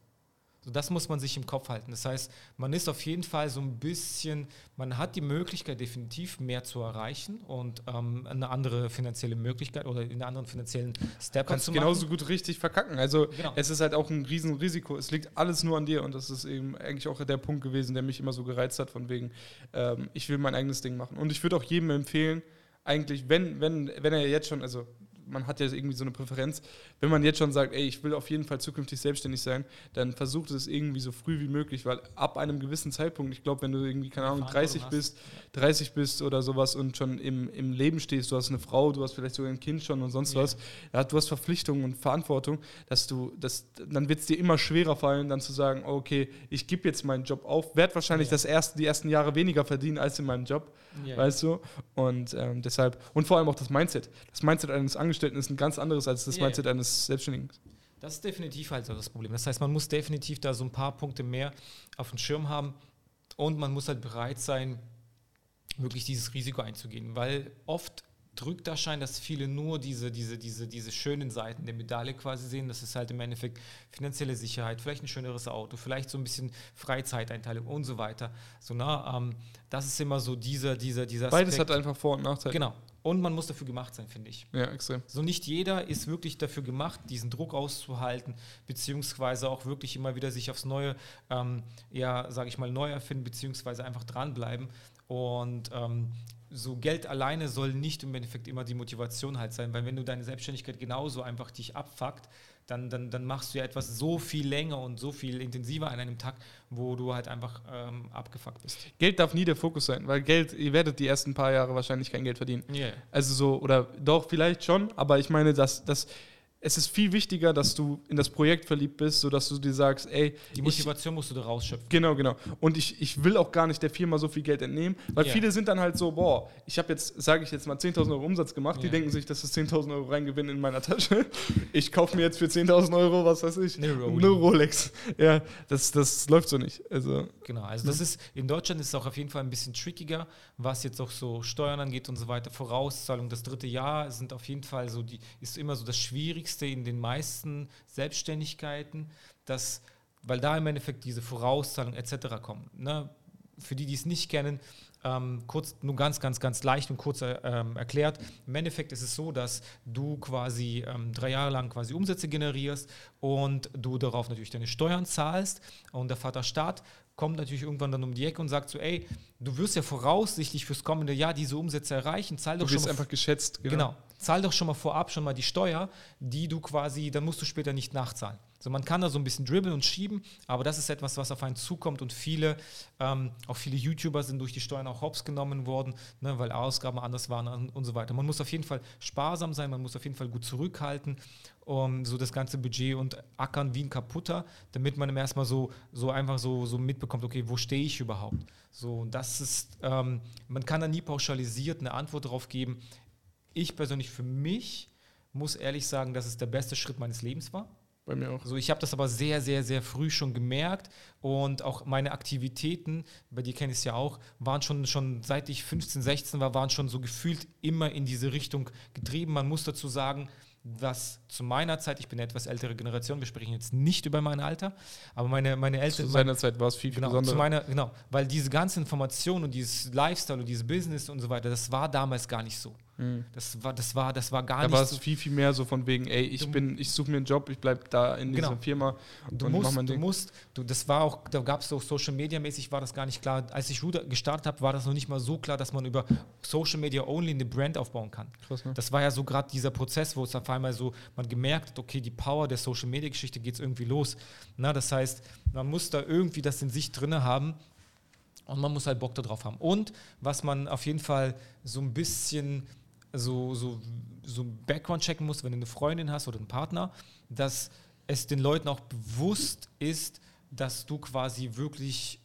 So, das muss man sich im Kopf halten. Das heißt, man ist auf jeden Fall so ein bisschen, man hat die Möglichkeit, definitiv mehr zu erreichen und ähm, eine andere finanzielle Möglichkeit oder in einen anderen finanziellen Step kannst zu machen. genauso gut richtig verkacken. Also genau. es ist halt auch ein Riesenrisiko. Es liegt alles nur an dir und das ist eben eigentlich auch der Punkt gewesen, der mich immer so gereizt hat, von wegen, ähm, ich will mein eigenes Ding machen. Und ich würde auch jedem empfehlen, eigentlich, wenn, wenn, wenn er jetzt schon, also man hat ja irgendwie so eine Präferenz. Wenn man jetzt schon sagt, ey, ich will auf jeden Fall zukünftig selbstständig sein, dann versucht es irgendwie so früh wie möglich, weil ab einem gewissen Zeitpunkt, ich glaube, wenn du irgendwie, keine Ahnung, 30 bist, 30 bist oder sowas und schon im, im Leben stehst, du hast eine Frau, du hast vielleicht sogar ein Kind schon und sonst yeah. was, ja, du hast Verpflichtungen und Verantwortung, dass du, das, dann wird es dir immer schwerer fallen, dann zu sagen, okay, ich gebe jetzt meinen Job auf, werde wahrscheinlich yeah. das erste, die ersten Jahre weniger verdienen als in meinem Job, yeah. weißt du? Und ähm, deshalb, und vor allem auch das Mindset. Das Mindset eines Angestellten Angestellten ist ein ganz anderes als das yeah. Mindset eines Selbstständigen. Das ist definitiv halt so das Problem. Das heißt, man muss definitiv da so ein paar Punkte mehr auf dem Schirm haben und man muss halt bereit sein, wirklich dieses Risiko einzugehen, weil oft drückt das Schein, dass viele nur diese, diese, diese, diese schönen Seiten der Medaille quasi sehen. Das ist halt im Endeffekt finanzielle Sicherheit, vielleicht ein schöneres Auto, vielleicht so ein bisschen Freizeiteinteilung und so weiter. So, na, ähm, das ist immer so dieser, dieser, dieser Aspekt. Beides hat einfach Vor- und Nachteile. Genau. Und man muss dafür gemacht sein, finde ich. Ja, extrem. So nicht jeder ist wirklich dafür gemacht, diesen Druck auszuhalten, beziehungsweise auch wirklich immer wieder sich aufs Neue, ähm, ja, sage ich mal, neu erfinden, beziehungsweise einfach dranbleiben. Und ähm, so Geld alleine soll nicht im Endeffekt immer die Motivation halt sein, weil wenn du deine Selbstständigkeit genauso einfach dich abfuckt, dann, dann, dann machst du ja etwas so viel länger und so viel intensiver an einem Tag, wo du halt einfach ähm, abgefuckt bist. Geld darf nie der Fokus sein, weil Geld, ihr werdet die ersten paar Jahre wahrscheinlich kein Geld verdienen. Yeah. Also so, oder doch, vielleicht schon, aber ich meine, dass das es ist viel wichtiger, dass du in das Projekt verliebt bist, sodass du dir sagst, ey. Die Motivation ich, musst du da rausschöpfen. Genau, genau. Und ich, ich will auch gar nicht der Firma so viel Geld entnehmen, weil yeah. viele sind dann halt so, boah, ich habe jetzt, sage ich jetzt mal, 10.000 Euro Umsatz gemacht, yeah. die denken sich, das ist 10.000 Euro Reingewinn in meiner Tasche. Ich kaufe mir jetzt für 10.000 Euro, was weiß ich, eine Rolex. Eine Rolex. Ja, das, das läuft so nicht. Also, genau, also das ist, in Deutschland ist es auch auf jeden Fall ein bisschen trickiger, was jetzt auch so Steuern angeht und so weiter. Vorauszahlung, das dritte Jahr sind auf jeden Fall so, die ist immer so das Schwierigste in den meisten Selbstständigkeiten, dass, weil da im Endeffekt diese Vorauszahlung etc. kommen. Ne? Für die, die es nicht kennen, ähm, kurz, nur ganz, ganz, ganz leicht und kurz ähm, erklärt. Im Endeffekt ist es so, dass du quasi ähm, drei Jahre lang quasi Umsätze generierst und du darauf natürlich deine Steuern zahlst und der Vaterstaat kommt natürlich irgendwann dann um die Ecke und sagt so, ey, du wirst ja voraussichtlich fürs kommende Jahr diese Umsätze erreichen, zahl doch du schon mal einfach geschätzt, genau. genau. Zahl doch schon mal vorab schon mal die Steuer, die du quasi, dann musst du später nicht nachzahlen. So, man kann da so ein bisschen dribbeln und schieben, aber das ist etwas, was auf einen zukommt und viele, ähm, auch viele YouTuber sind durch die Steuern auch hops genommen worden, ne, weil Ausgaben anders waren und so weiter. Man muss auf jeden Fall sparsam sein, man muss auf jeden Fall gut zurückhalten, um so das ganze Budget und ackern wie ein Kaputter, damit man erstmal so, so einfach so, so mitbekommt, okay, wo stehe ich überhaupt? So, das ist, ähm, man kann da nie pauschalisiert eine Antwort darauf geben. Ich persönlich für mich muss ehrlich sagen, dass es der beste Schritt meines Lebens war bei mir auch. So, ich habe das aber sehr, sehr, sehr früh schon gemerkt und auch meine Aktivitäten, bei dir kenne ich es ja auch, waren schon, schon seit ich 15, 16 war, waren schon so gefühlt immer in diese Richtung getrieben. Man muss dazu sagen, was zu meiner Zeit, ich bin eine etwas ältere Generation, wir sprechen jetzt nicht über mein Alter, aber meine, meine Eltern. Zu seiner Zeit war es viel, viel genau, besonderer. Zu meiner, genau, weil diese ganze Information und dieses Lifestyle und dieses Business und so weiter, das war damals gar nicht so. Mhm. Das, war, das, war, das war gar da nicht. Da war es so viel, viel mehr so von wegen, ey, ich bin, ich suche mir einen Job, ich bleibe da in genau. dieser Firma und du musst, mein du musst, du, das war auch, da gab es so Social Media mäßig war das gar nicht klar. Als ich Ruder gestartet habe, war das noch nicht mal so klar, dass man über Social Media only eine Brand aufbauen kann. Krass, ne? Das war ja so gerade dieser Prozess, wo es auf einmal so, man gemerkt hat, okay, die Power der Social Media Geschichte geht es irgendwie los. Na, das heißt, man muss da irgendwie das in sich drin haben und man muss halt Bock darauf haben. Und was man auf jeden Fall so ein bisschen so, so, so Background checken musst, wenn du eine Freundin hast oder einen Partner, dass es den Leuten auch bewusst ist, dass du quasi wirklich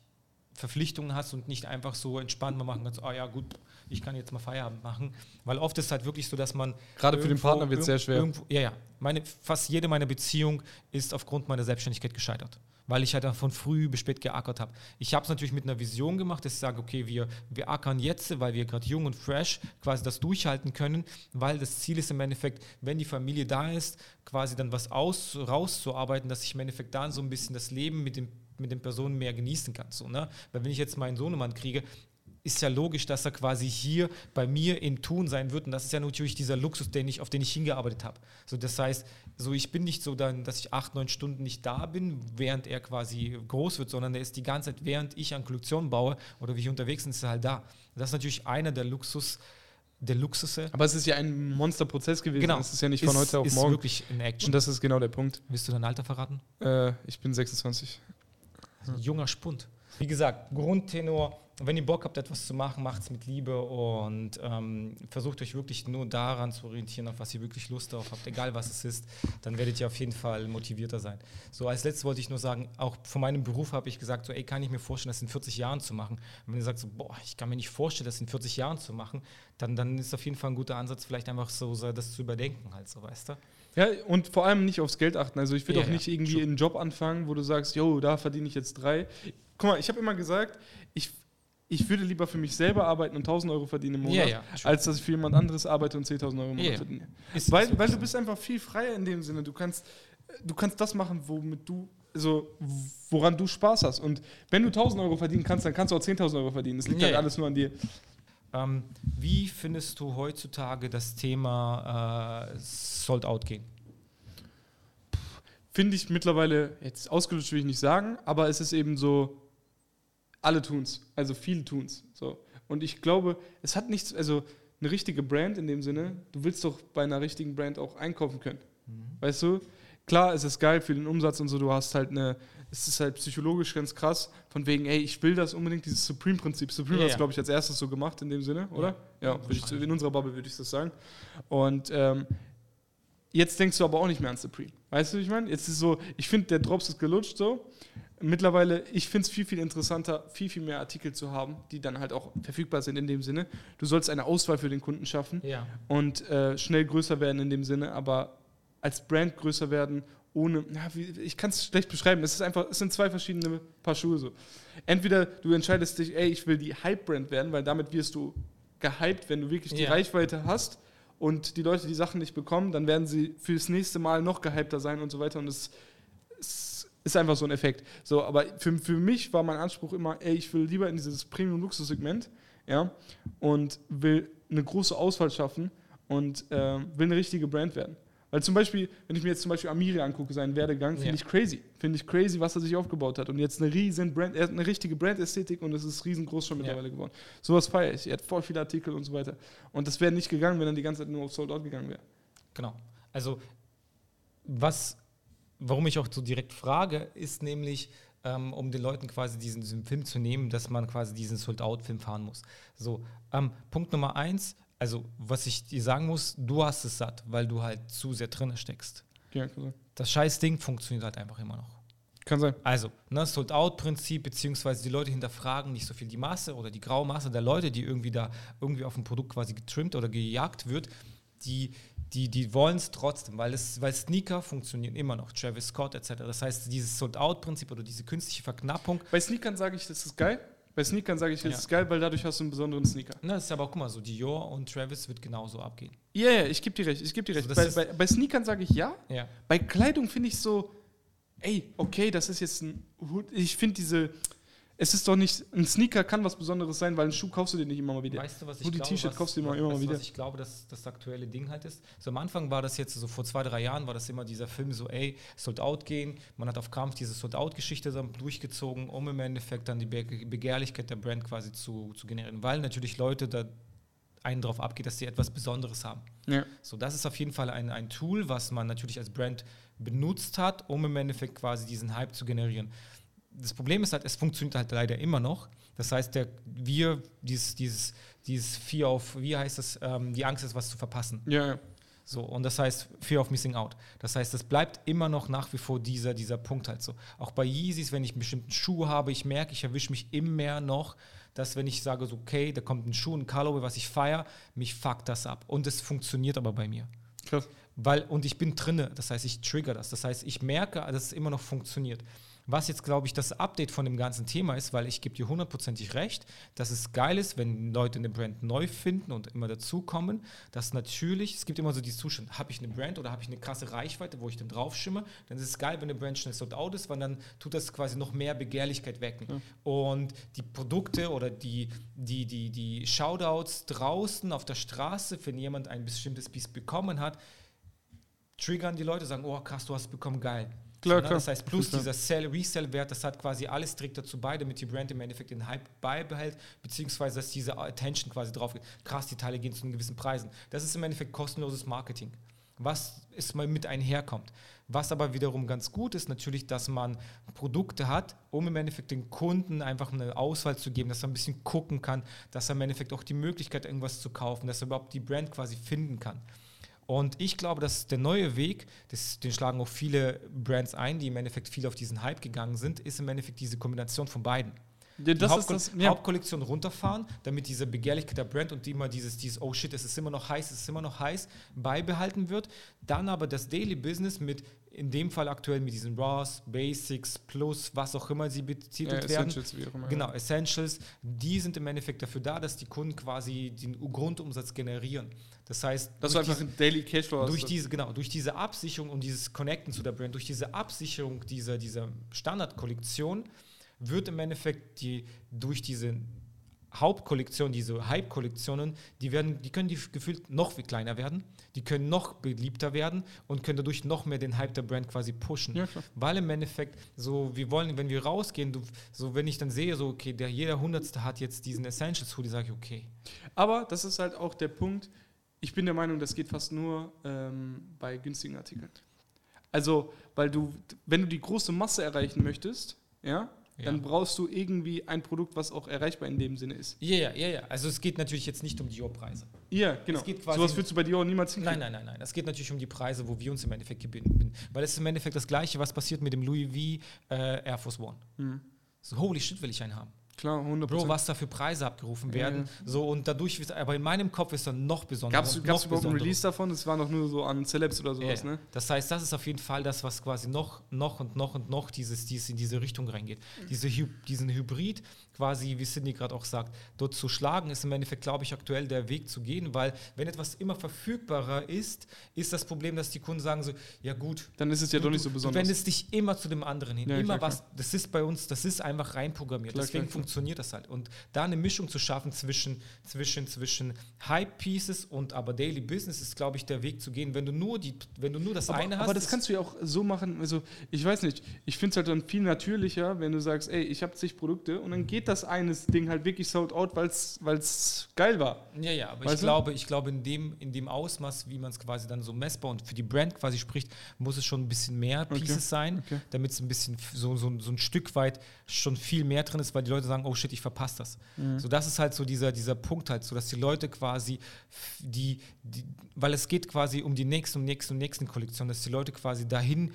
Verpflichtungen hast und nicht einfach so entspannt mal machen kannst, ah ja gut, ich kann jetzt mal Feierabend machen. Weil oft ist es halt wirklich so, dass man. Gerade für den Partner wird es sehr schwer. Irgendwo, ja, ja. Meine, fast jede meiner Beziehungen ist aufgrund meiner Selbstständigkeit gescheitert. Weil ich halt dann von früh bis spät geackert habe. Ich habe es natürlich mit einer Vision gemacht, dass ich sage, okay, wir, wir ackern jetzt, weil wir gerade jung und fresh quasi das durchhalten können, weil das Ziel ist im Endeffekt, wenn die Familie da ist, quasi dann was aus, rauszuarbeiten, dass ich im Endeffekt dann so ein bisschen das Leben mit dem mit den Personen mehr genießen kann. So, ne? Weil wenn ich jetzt meinen Sohnemann kriege, ist ja logisch, dass er quasi hier bei mir im Tun sein wird. Und das ist ja natürlich dieser Luxus, den ich, auf den ich hingearbeitet habe. So, das heißt, so ich bin nicht so dann, dass ich acht, neun Stunden nicht da bin, während er quasi groß wird, sondern er ist die ganze Zeit, während ich an Kollektionen baue oder wie ich unterwegs bin, ist er halt da. Das ist natürlich einer der Luxus, der Luxusse. Aber es ist ja ein Monsterprozess gewesen. Genau. Es ist ja nicht von ist, heute auf ist morgen. wirklich in Action. Und das ist genau der Punkt. Willst du dein Alter verraten? Äh, ich bin 26. Junger Spund. Wie gesagt, Grundtenor, wenn ihr Bock habt, etwas zu machen, macht es mit Liebe und ähm, versucht euch wirklich nur daran zu orientieren, auf was ihr wirklich Lust drauf habt, egal was es ist, dann werdet ihr auf jeden Fall motivierter sein. So, als letztes wollte ich nur sagen, auch von meinem Beruf habe ich gesagt, so, ey, kann ich mir vorstellen, das in 40 Jahren zu machen. Und wenn ihr sagt, so, boah, ich kann mir nicht vorstellen, das in 40 Jahren zu machen, dann, dann ist auf jeden Fall ein guter Ansatz, vielleicht einfach so, so das zu überdenken, halt so, weißt du? Ja, und vor allem nicht aufs Geld achten. Also ich will Ja, auch nicht ja, irgendwie true. einen Job anfangen, wo du sagst, yo, da verdiene ich jetzt drei. Guck mal, ich habe immer gesagt, ich, ich würde lieber für mich selber arbeiten und 1000 Euro verdienen im Monat, Ja, als dass ich für jemand anderes arbeite und 10.000 Euro im Monat verdiene. Ist- Weil, ist weil du bist einfach viel freier in dem Sinne. Du kannst, du kannst das machen, womit du, also woran du Spaß hast. Und wenn du 1000 Euro verdienen kannst, dann kannst du auch 10.000 Euro verdienen. Das liegt Ja, halt ja. alles nur an dir. Ähm, wie findest du heutzutage das Thema äh, Sold Out gehen? Finde ich mittlerweile, jetzt ausgelutscht will ich nicht sagen, aber es ist eben so, alle tun's, also viele tun's. So. Und ich glaube, es hat nichts, also eine richtige Brand in dem Sinne, du willst doch bei einer richtigen Brand auch einkaufen können. Weißt du? Klar, es ist geil für den Umsatz und so, du hast halt eine, es ist halt psychologisch ganz krass, von wegen, ey, ich will das unbedingt, dieses Supreme-Prinzip. Supreme Ja, hat es, ja. glaube ich, als erstes so gemacht in dem Sinne, oder? Ja, würde ich, in unserer Bubble würde ich das sagen. Und ähm, jetzt denkst du aber auch nicht mehr an Supreme. Weißt du, wie ich meine? Jetzt ist so, ich finde, der Drops ist gelutscht so. Mittlerweile, ich finde es viel, viel interessanter, viel, viel mehr Artikel zu haben, die dann halt auch verfügbar sind in dem Sinne. Du sollst eine Auswahl für den Kunden schaffen Ja. und äh, schnell größer werden in dem Sinne, aber als Brand größer werden, ohne, na, wie, ich kann es schlecht beschreiben, es ist einfach, es sind zwei verschiedene Paar Schuhe so. Entweder du entscheidest dich, ey, ich will die Hype-Brand werden, weil damit wirst du gehypt, wenn du wirklich die Ja. Reichweite hast und die Leute die Sachen nicht bekommen, dann werden sie fürs nächste Mal noch gehypter sein und so weiter und es, es ist einfach so ein Effekt. So, aber für, für mich war mein Anspruch immer, ey, ich will lieber in dieses Premium-Luxus-Segment, ja, und will eine große Auswahl schaffen und ähm, will eine richtige Brand werden. Weil zum Beispiel, wenn ich mir jetzt zum Beispiel Amiri angucke, seinen Werdegang, finde Ja. ich crazy. Finde ich crazy, was er sich aufgebaut hat. Und jetzt eine riesen Brand, er hat eine richtige Brandästhetik und es ist riesengroß schon mittlerweile geworden. Sowas feiere ich. Er hat voll viele Artikel und so weiter. Und das wäre nicht gegangen, wenn er die ganze Zeit nur auf Sold Out gegangen wäre. Genau. Also, was, warum ich auch so direkt frage, ist nämlich, ähm, um den Leuten quasi diesen, diesen Film zu nehmen, dass man quasi diesen Sold-Out-Film fahren muss. So, ähm, Punkt Nummer eins, also, was ich dir sagen muss, du hast es satt, weil du halt zu sehr drin steckst. Ja, kann sein. Das scheiß Ding funktioniert halt einfach immer noch. Kann sein. Also, ne, Sold-Out-Prinzip, beziehungsweise die Leute hinterfragen nicht so viel die Masse oder die graue Masse der Leute, die irgendwie da irgendwie auf ein Produkt quasi getrimmt oder gejagt wird, die, die, die wollen es trotzdem, weil, es, weil Sneaker funktionieren immer noch, Travis Scott etc. Das heißt, dieses Sold-Out-Prinzip oder diese künstliche Verknappung, Bei Sneakern sage ich, das ist geil. Bei Sneakern sage ich, das Ja. ist geil, weil dadurch hast du einen besonderen Sneaker. ne, das ist aber auch, guck mal, so Dior und Travis wird genauso abgehen. Ja, ja, ich gebe dir recht. Ich gebe dir recht. das bei, bei, bei Sneakern sage ich ja. Ja. Bei Kleidung finde ich so, ey, okay, das ist jetzt ein Hut. Ich finde diese, es ist doch nicht, ein Sneaker kann was Besonderes sein, weil einen Schuh kaufst du dir nicht immer mal wieder. Weißt du, was ich Hoodie, glaube? T-Shirt kaufst du dir immer, immer mal wieder. Was ich glaube, dass das aktuelle Ding halt ist. So am Anfang war das jetzt so vor zwei, drei Jahren war das immer dieser Film so, ey, Sold Out gehen. Man hat auf Kampf diese Sold Out Geschichte dann durchgezogen, um im Endeffekt dann die Be Begehrlichkeit der Brand quasi zu, zu generieren, weil natürlich Leute da einen drauf abgeht, dass sie etwas Besonderes haben. Ja. So, das ist auf jeden Fall ein, ein Tool, was man natürlich als Brand benutzt hat, um im Endeffekt quasi diesen Hype zu generieren. Das Problem ist halt, es funktioniert halt leider immer noch. Das heißt, der, wir, dieses, dieses, dieses Fear of, wie heißt das, ähm, die Angst ist, was zu verpassen. Ja, ja. So, und das heißt Fear of Missing Out. Das heißt, es bleibt immer noch nach wie vor dieser, dieser Punkt halt so. Auch bei Yeezys, wenn ich einen bestimmten Schuh habe, ich merke, ich erwische mich immer mehr noch, dass wenn ich sage, so, okay, da kommt ein Schuh, ein Colorway, was ich feiere, mich fuckt das ab. Und es funktioniert aber bei mir. Krass. Weil, und ich bin drinne, das heißt, ich trigger das. Das heißt, ich merke, dass es immer noch funktioniert. Was jetzt, glaube ich, das Update von dem ganzen Thema ist, weil ich gebe dir hundertprozentig recht, dass es geil ist, wenn Leute eine Brand neu finden und immer dazukommen, dass natürlich, es gibt immer so die Zustand, habe ich eine Brand oder habe ich eine krasse Reichweite, wo ich dann drauf schimme, dann ist es geil, wenn eine Brand schnell sold out ist, weil dann tut das quasi noch mehr Begehrlichkeit wecken. Ja. Und die Produkte oder die, die, die, die Shoutouts draußen auf der Straße, wenn jemand ein bestimmtes Piece bekommen hat, triggern die Leute, sagen, oh krass, du hast es bekommen, geil. Klar, ne? klar. Das heißt, plus dieser Sell-Resell-Wert, das hat quasi alles trägt dazu bei, damit die Brand im Endeffekt den Hype beibehält, beziehungsweise dass diese Attention quasi drauf geht. Krass, die Teile gehen zu einen gewissen Preisen. Das ist im Endeffekt kostenloses Marketing. Was ist mal mit einherkommt. Was aber wiederum ganz gut ist, natürlich, dass man Produkte hat, um im Endeffekt den Kunden einfach eine Auswahl zu geben, dass er ein bisschen gucken kann, dass er im Endeffekt auch die Möglichkeit, irgendwas zu kaufen, dass er überhaupt die Brand quasi finden kann. Und ich glaube, dass der neue Weg, das, den schlagen auch viele Brands ein, die im Endeffekt viel auf diesen Hype gegangen sind, ist im Endeffekt diese Kombination von beiden. Ja, die Hauptko das, ja. Hauptkollektion runterfahren, damit diese Begehrlichkeit der Brand und immer dieses, dieses, oh shit, es ist immer noch heiß, es ist immer noch heiß, beibehalten wird. Dann aber das Daily Business mit, in dem Fall aktuell mit diesen Raws, Basics, Plus, was auch immer sie betitelt ja, werden. Essentials, wie auch immer. Genau, Essentials, die sind im Endeffekt dafür da, dass die Kunden quasi den Grundumsatz generieren. Das heißt, das einfach ein Daily Cashflow durch diese genau durch diese Absicherung und dieses Connecten zu der Brand, durch diese Absicherung dieser dieser Standardkollektion wird im Endeffekt die durch diese Hauptkollektion, diese Hype-Kollektionen, die werden, die können die gefühlt noch viel kleiner werden, die können noch beliebter werden und können dadurch noch mehr den Hype der Brand quasi pushen. Ja, Weil im Endeffekt, so, wir wollen, wenn wir rausgehen, du, so wenn ich dann sehe, so, okay, der jeder Hundertste hat jetzt diesen Essentials Hoodie, sage ich, okay. Aber das ist halt auch der Punkt, ich bin der Meinung, das geht fast nur ähm, bei günstigen Artikeln. Also, weil du, wenn du die große Masse erreichen möchtest, ja, ja. dann brauchst du irgendwie ein Produkt, was auch erreichbar in dem Sinne ist. Ja, ja, ja, ja. Also es geht natürlich jetzt nicht um Dior-Preise. Ja, genau. Es geht Sowas würdest du bei Dior niemals hinkriegen. Nein, nein, nein, nein. Es geht natürlich um die Preise, wo wir uns im Endeffekt gewinnen. Weil es ist im Endeffekt das Gleiche, was passiert mit dem Louis V äh, Air Force One. Mhm. So, holy shit, will ich einen haben. Klar, 100%. Bro, was da für Preise abgerufen werden. Ja. So, und dadurch, aber in meinem Kopf ist dann noch besonderer. Gab es überhaupt ein Release davon? Das war noch nur so an Celebs oder sowas, ja. ne? Das heißt, das ist auf jeden Fall das, was quasi noch, noch und noch und noch dieses, dieses in diese Richtung reingeht. Diese, diesen Hybrid, quasi, wie Cindy gerade auch sagt, dort zu schlagen, ist im Endeffekt, glaube ich, aktuell der Weg zu gehen, weil wenn etwas immer verfügbarer ist, ist das Problem, dass die Kunden sagen so, ja gut. Dann ist es ja du, doch nicht so besonders. Du wendest dich immer zu dem anderen hin. Ja, immer klar, was, klar. das ist bei uns, das ist einfach reinprogrammiert. Klar, Deswegen funktioniert das halt. Und da eine Mischung zu schaffen zwischen, zwischen, zwischen Hype-Pieces und aber Daily Business ist, glaube ich, der Weg zu gehen. Wenn du nur, die, wenn du nur das aber, eine hast. Aber das kannst du ja auch so machen, also ich weiß nicht, ich finde es halt dann viel natürlicher, wenn du sagst, ey, ich habe zig Produkte und dann geht das eine Ding halt wirklich sold out, weil es geil war. Ja, ja, aber ich glaube, ich glaube, in dem, in dem Ausmaß, wie man es quasi dann so messbar und für die Brand quasi spricht, muss es schon ein bisschen mehr Pieces okay. sein, okay. damit es ein bisschen so, so, so ein Stück weit schon viel mehr drin ist, weil die Leute sagen, oh shit, ich verpasse das. Mhm. So, das ist halt so dieser, dieser Punkt halt, so dass die Leute quasi die, die weil es geht quasi um die nächsten und nächsten und nächsten Kollektionen, dass die Leute quasi dahin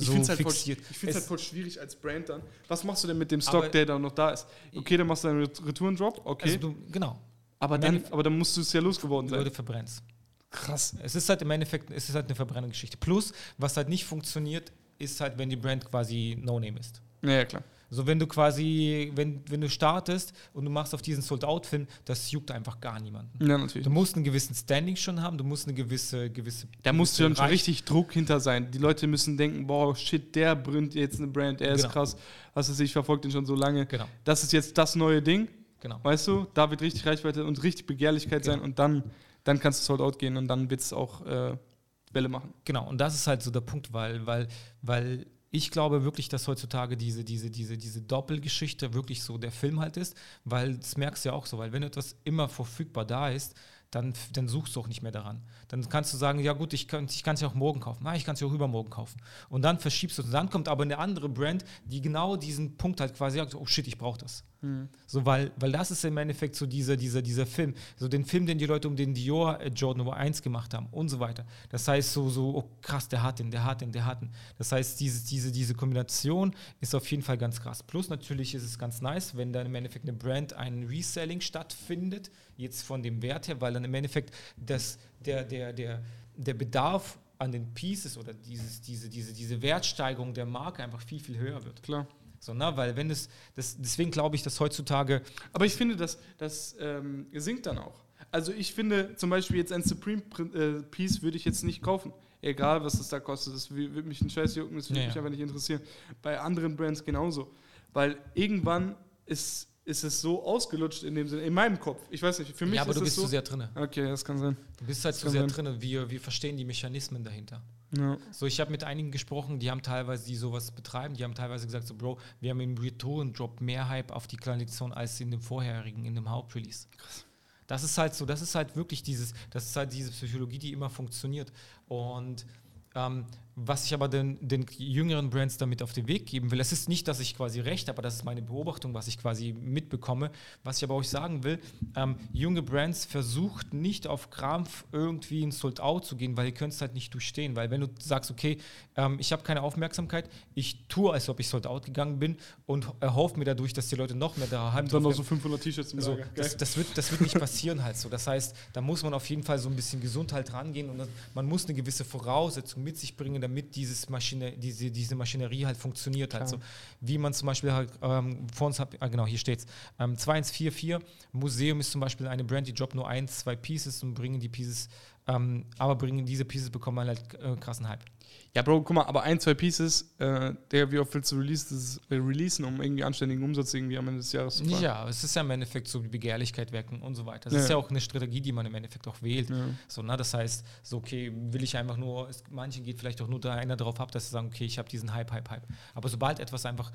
ich so finde es halt, voll, halt voll schwierig als Brand dann. Was machst du denn mit dem Stock, der da noch da ist? Okay, dann machst du einen Retouren-Drop, okay. Also du, genau. Aber dann, aber dann musst du es ja losgeworden sein. Leute verbrennst. Krass. Es ist halt im Endeffekt, es ist halt eine Verbrennungsgeschichte. Plus, was halt nicht funktioniert, ist halt, wenn die Brand quasi No-Name ist. Ja, ja, klar. So, wenn du quasi, wenn, wenn du startest und du machst auf diesen Sold-Out-Film, das juckt einfach gar niemanden. Ja, natürlich. Du musst einen gewissen Standing schon haben, du musst eine gewisse, gewisse. Da muss schon richtig Druck hinter sein. Die Leute müssen denken, boah, shit, der bringt jetzt eine Brand, er ist genau. krass, was weiß ich, verfolgt den schon so lange. Genau. Das ist jetzt das neue Ding. Genau. Weißt du, da wird richtig Reichweite und richtig Begehrlichkeit genau. sein und dann, dann kannst du Sold Out gehen und dann wird es auch äh, Welle machen. Genau, und das ist halt so der Punkt, weil, weil, weil ich glaube wirklich, dass heutzutage diese, diese, diese, diese Doppelgeschichte wirklich so der Film halt ist, weil das merkst du ja auch so, weil wenn etwas immer verfügbar da ist, dann, dann suchst du auch nicht mehr daran. Dann kannst du sagen, ja gut, ich kann es ich ja auch morgen kaufen. Nein, ich kann es ja auch übermorgen kaufen. Und dann verschiebst du es. Und dann kommt aber eine andere Brand, die genau diesen Punkt halt quasi sagt, oh shit, ich brauche das. Mhm. So, weil, weil das ist im Endeffekt so dieser, dieser, dieser Film. So den Film, den die Leute um den Dior äh, Jordan Nummer 1 gemacht haben und so weiter. Das heißt so, so oh krass, der hat den, der hat den, der hat den. Das heißt, diese, diese, diese Kombination ist auf jeden Fall ganz krass. Plus natürlich ist es ganz nice, wenn dann im Endeffekt eine Brand ein Reselling stattfindet, jetzt von dem Wert her, weil dann im Endeffekt das, der, der, der, der Bedarf an den Pieces oder dieses, diese, diese, diese Wertsteigerung der Marke einfach viel, viel höher wird. Klar. So, ne? Weil wenn es, das, deswegen glaube ich, dass heutzutage. Aber ich finde, das, das ähm, sinkt dann auch. Also ich finde zum Beispiel jetzt ein Supreme äh, Piece würde ich jetzt nicht kaufen. Egal, was das da kostet. Das würde mich ein Scheiß jucken, das würde Ja, mich ja. einfach nicht interessieren. Bei anderen Brands genauso. Weil irgendwann ist, ist es so ausgelutscht in dem Sinne, in meinem Kopf. Ich weiß nicht, für mich ja, aber ist du es bist so. zu sehr drin. okay, das kann sein. Du bist halt Das zu sehr drin. Wir, wir verstehen die Mechanismen dahinter. Ja. So, ich habe mit einigen gesprochen, die haben teilweise, die sowas betreiben, die haben teilweise gesagt, so, Bro, wir haben im Retouren-Drop mehr Hype auf die Kollektion als in dem vorherigen, in dem Hauptrelease. Das ist halt so, das ist halt wirklich dieses, das ist halt diese Psychologie, die immer funktioniert. Und ähm, was ich aber den, den jüngeren Brands damit auf den Weg geben will, es ist nicht, dass ich quasi recht habe, aber das ist meine Beobachtung, was ich quasi mitbekomme. Was ich aber euch sagen will, ähm, junge Brands versucht nicht auf Krampf irgendwie ins Sold Out zu gehen, weil ihr könnt es halt nicht durchstehen. Weil wenn du sagst, okay, ähm, ich habe keine Aufmerksamkeit, ich tue, als ob ich Sold Out gegangen bin und erhoffe mir dadurch, dass die Leute noch mehr da haben. Dann noch so 500 T-Shirts im So, Lager. das, das, wird, das wird nicht passieren halt so. Das heißt, da muss man auf jeden Fall so ein bisschen gesund halt rangehen und man muss eine gewisse Voraussetzung mit sich bringen, damit dieses Maschine, diese, diese Maschinerie halt funktioniert halt so. Klar. Wie man zum Beispiel halt, ähm, vor uns hat, ah, genau, hier steht's, ähm, 2144, Museum ist zum Beispiel eine Brand, die droppt nur ein, zwei Pieces und bringen die Pieces, ähm, aber bringen diese Pieces, bekommen halt äh, krassen Hype. Ja, Bro, guck mal, aber ein, zwei Pieces, äh, der, wie oft willst du release, das, äh, releasen, um irgendwie anständigen Umsatz irgendwie am Ende des Jahres zu fahren? Ja, es ist ja im Endeffekt so die Begehrlichkeit wecken und so weiter. Das Ja. ist ja auch eine Strategie, die man im Endeffekt auch wählt. Ja. So, ne? Das heißt, so, okay, will ich einfach nur, es, manchen geht vielleicht auch nur da einer darauf ab, dass sie sagen, okay, ich habe diesen Hype, Hype, Hype. Aber sobald etwas einfach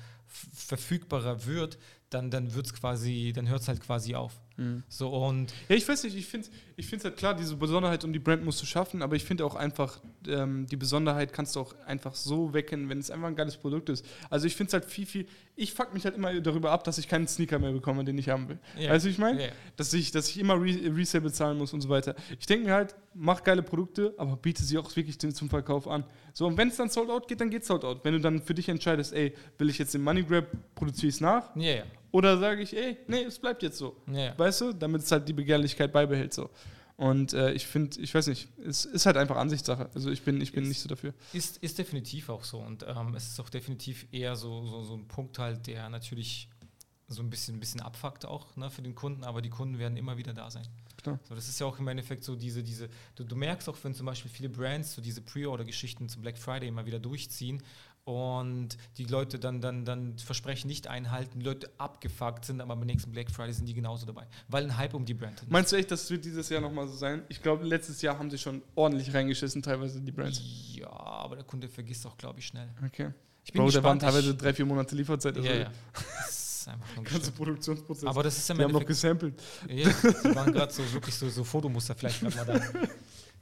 verfügbarer wird, dann, dann wird's quasi, dann hört es halt quasi auf. Mhm. So und Ja, ich weiß nicht, ich finde es ich halt klar, diese Besonderheit um die Brand musst du schaffen, aber ich finde auch einfach, ähm, die Besonderheit kannst du auch einfach so wecken, wenn es einfach ein geiles Produkt ist. Also ich finde es halt viel, viel, ich fuck mich halt immer darüber ab, dass ich keinen Sneaker mehr bekomme, den ich haben will. Ja. Weißt du, wie ich meine? Ja. Dass, ich, dass ich immer Re Resale bezahlen muss und so weiter. Ich denke mir halt, mach geile Produkte, aber biete sie auch wirklich zum Verkauf an. So, und wenn es dann sold out geht, dann geht sold out. Wenn du dann für dich entscheidest, ey, will ich jetzt den Money Grab, produziere ich es nach? ja, ja. Oder sage ich, ey, nee, es bleibt jetzt so. ja. Weißt du, damit es halt die Begehrlichkeit beibehält so. Und äh, ich finde, ich weiß nicht, es ist halt einfach Ansichtssache. Also ich bin, ich bin Ist- nicht so dafür. Ist, ist definitiv auch so. Und ähm, es ist auch definitiv eher so, so, so ein Punkt halt, der natürlich so ein bisschen, ein bisschen abfuckt auch ne, für den Kunden, aber die Kunden werden immer wieder da sein. Klar. So, das ist ja auch im Endeffekt so diese, diese, du, du merkst auch, wenn zum Beispiel viele Brands so diese Pre-Order-Geschichten zum Black Friday immer wieder durchziehen und die Leute dann, dann, dann Versprechen nicht einhalten, die Leute abgefuckt sind, aber beim nächsten Black Friday sind die genauso dabei. Weil ein Hype um die Brand. Meinst du echt, das wird dieses Jahr nochmal so sein? Ich glaube, letztes Jahr haben sie schon ordentlich reingeschissen, teilweise die Brands. Ja, aber der Kunde vergisst auch, glaube ich, schnell. Okay. Ich bin Bro, da waren gespannt. teilweise drei, vier Monate Lieferzeit. Also ja, ja. Das ist einfach Ganze. Produktionsprozess. Aber das ist ja die haben noch gesampelt. Ja, sie waren gerade so wirklich so, so Fotomuster vielleicht mal da.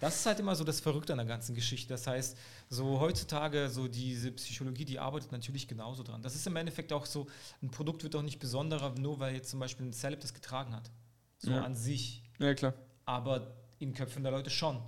Das ist halt immer so das Verrückte an der ganzen Geschichte. Das heißt, so heutzutage, so diese Psychologie, die arbeitet natürlich genauso dran. Das ist im Endeffekt auch so, ein Produkt wird auch nicht besonderer, nur weil jetzt zum Beispiel ein Celeb das getragen hat. So Ja. an sich. Ja, klar, Aber in Köpfen der Leute schon.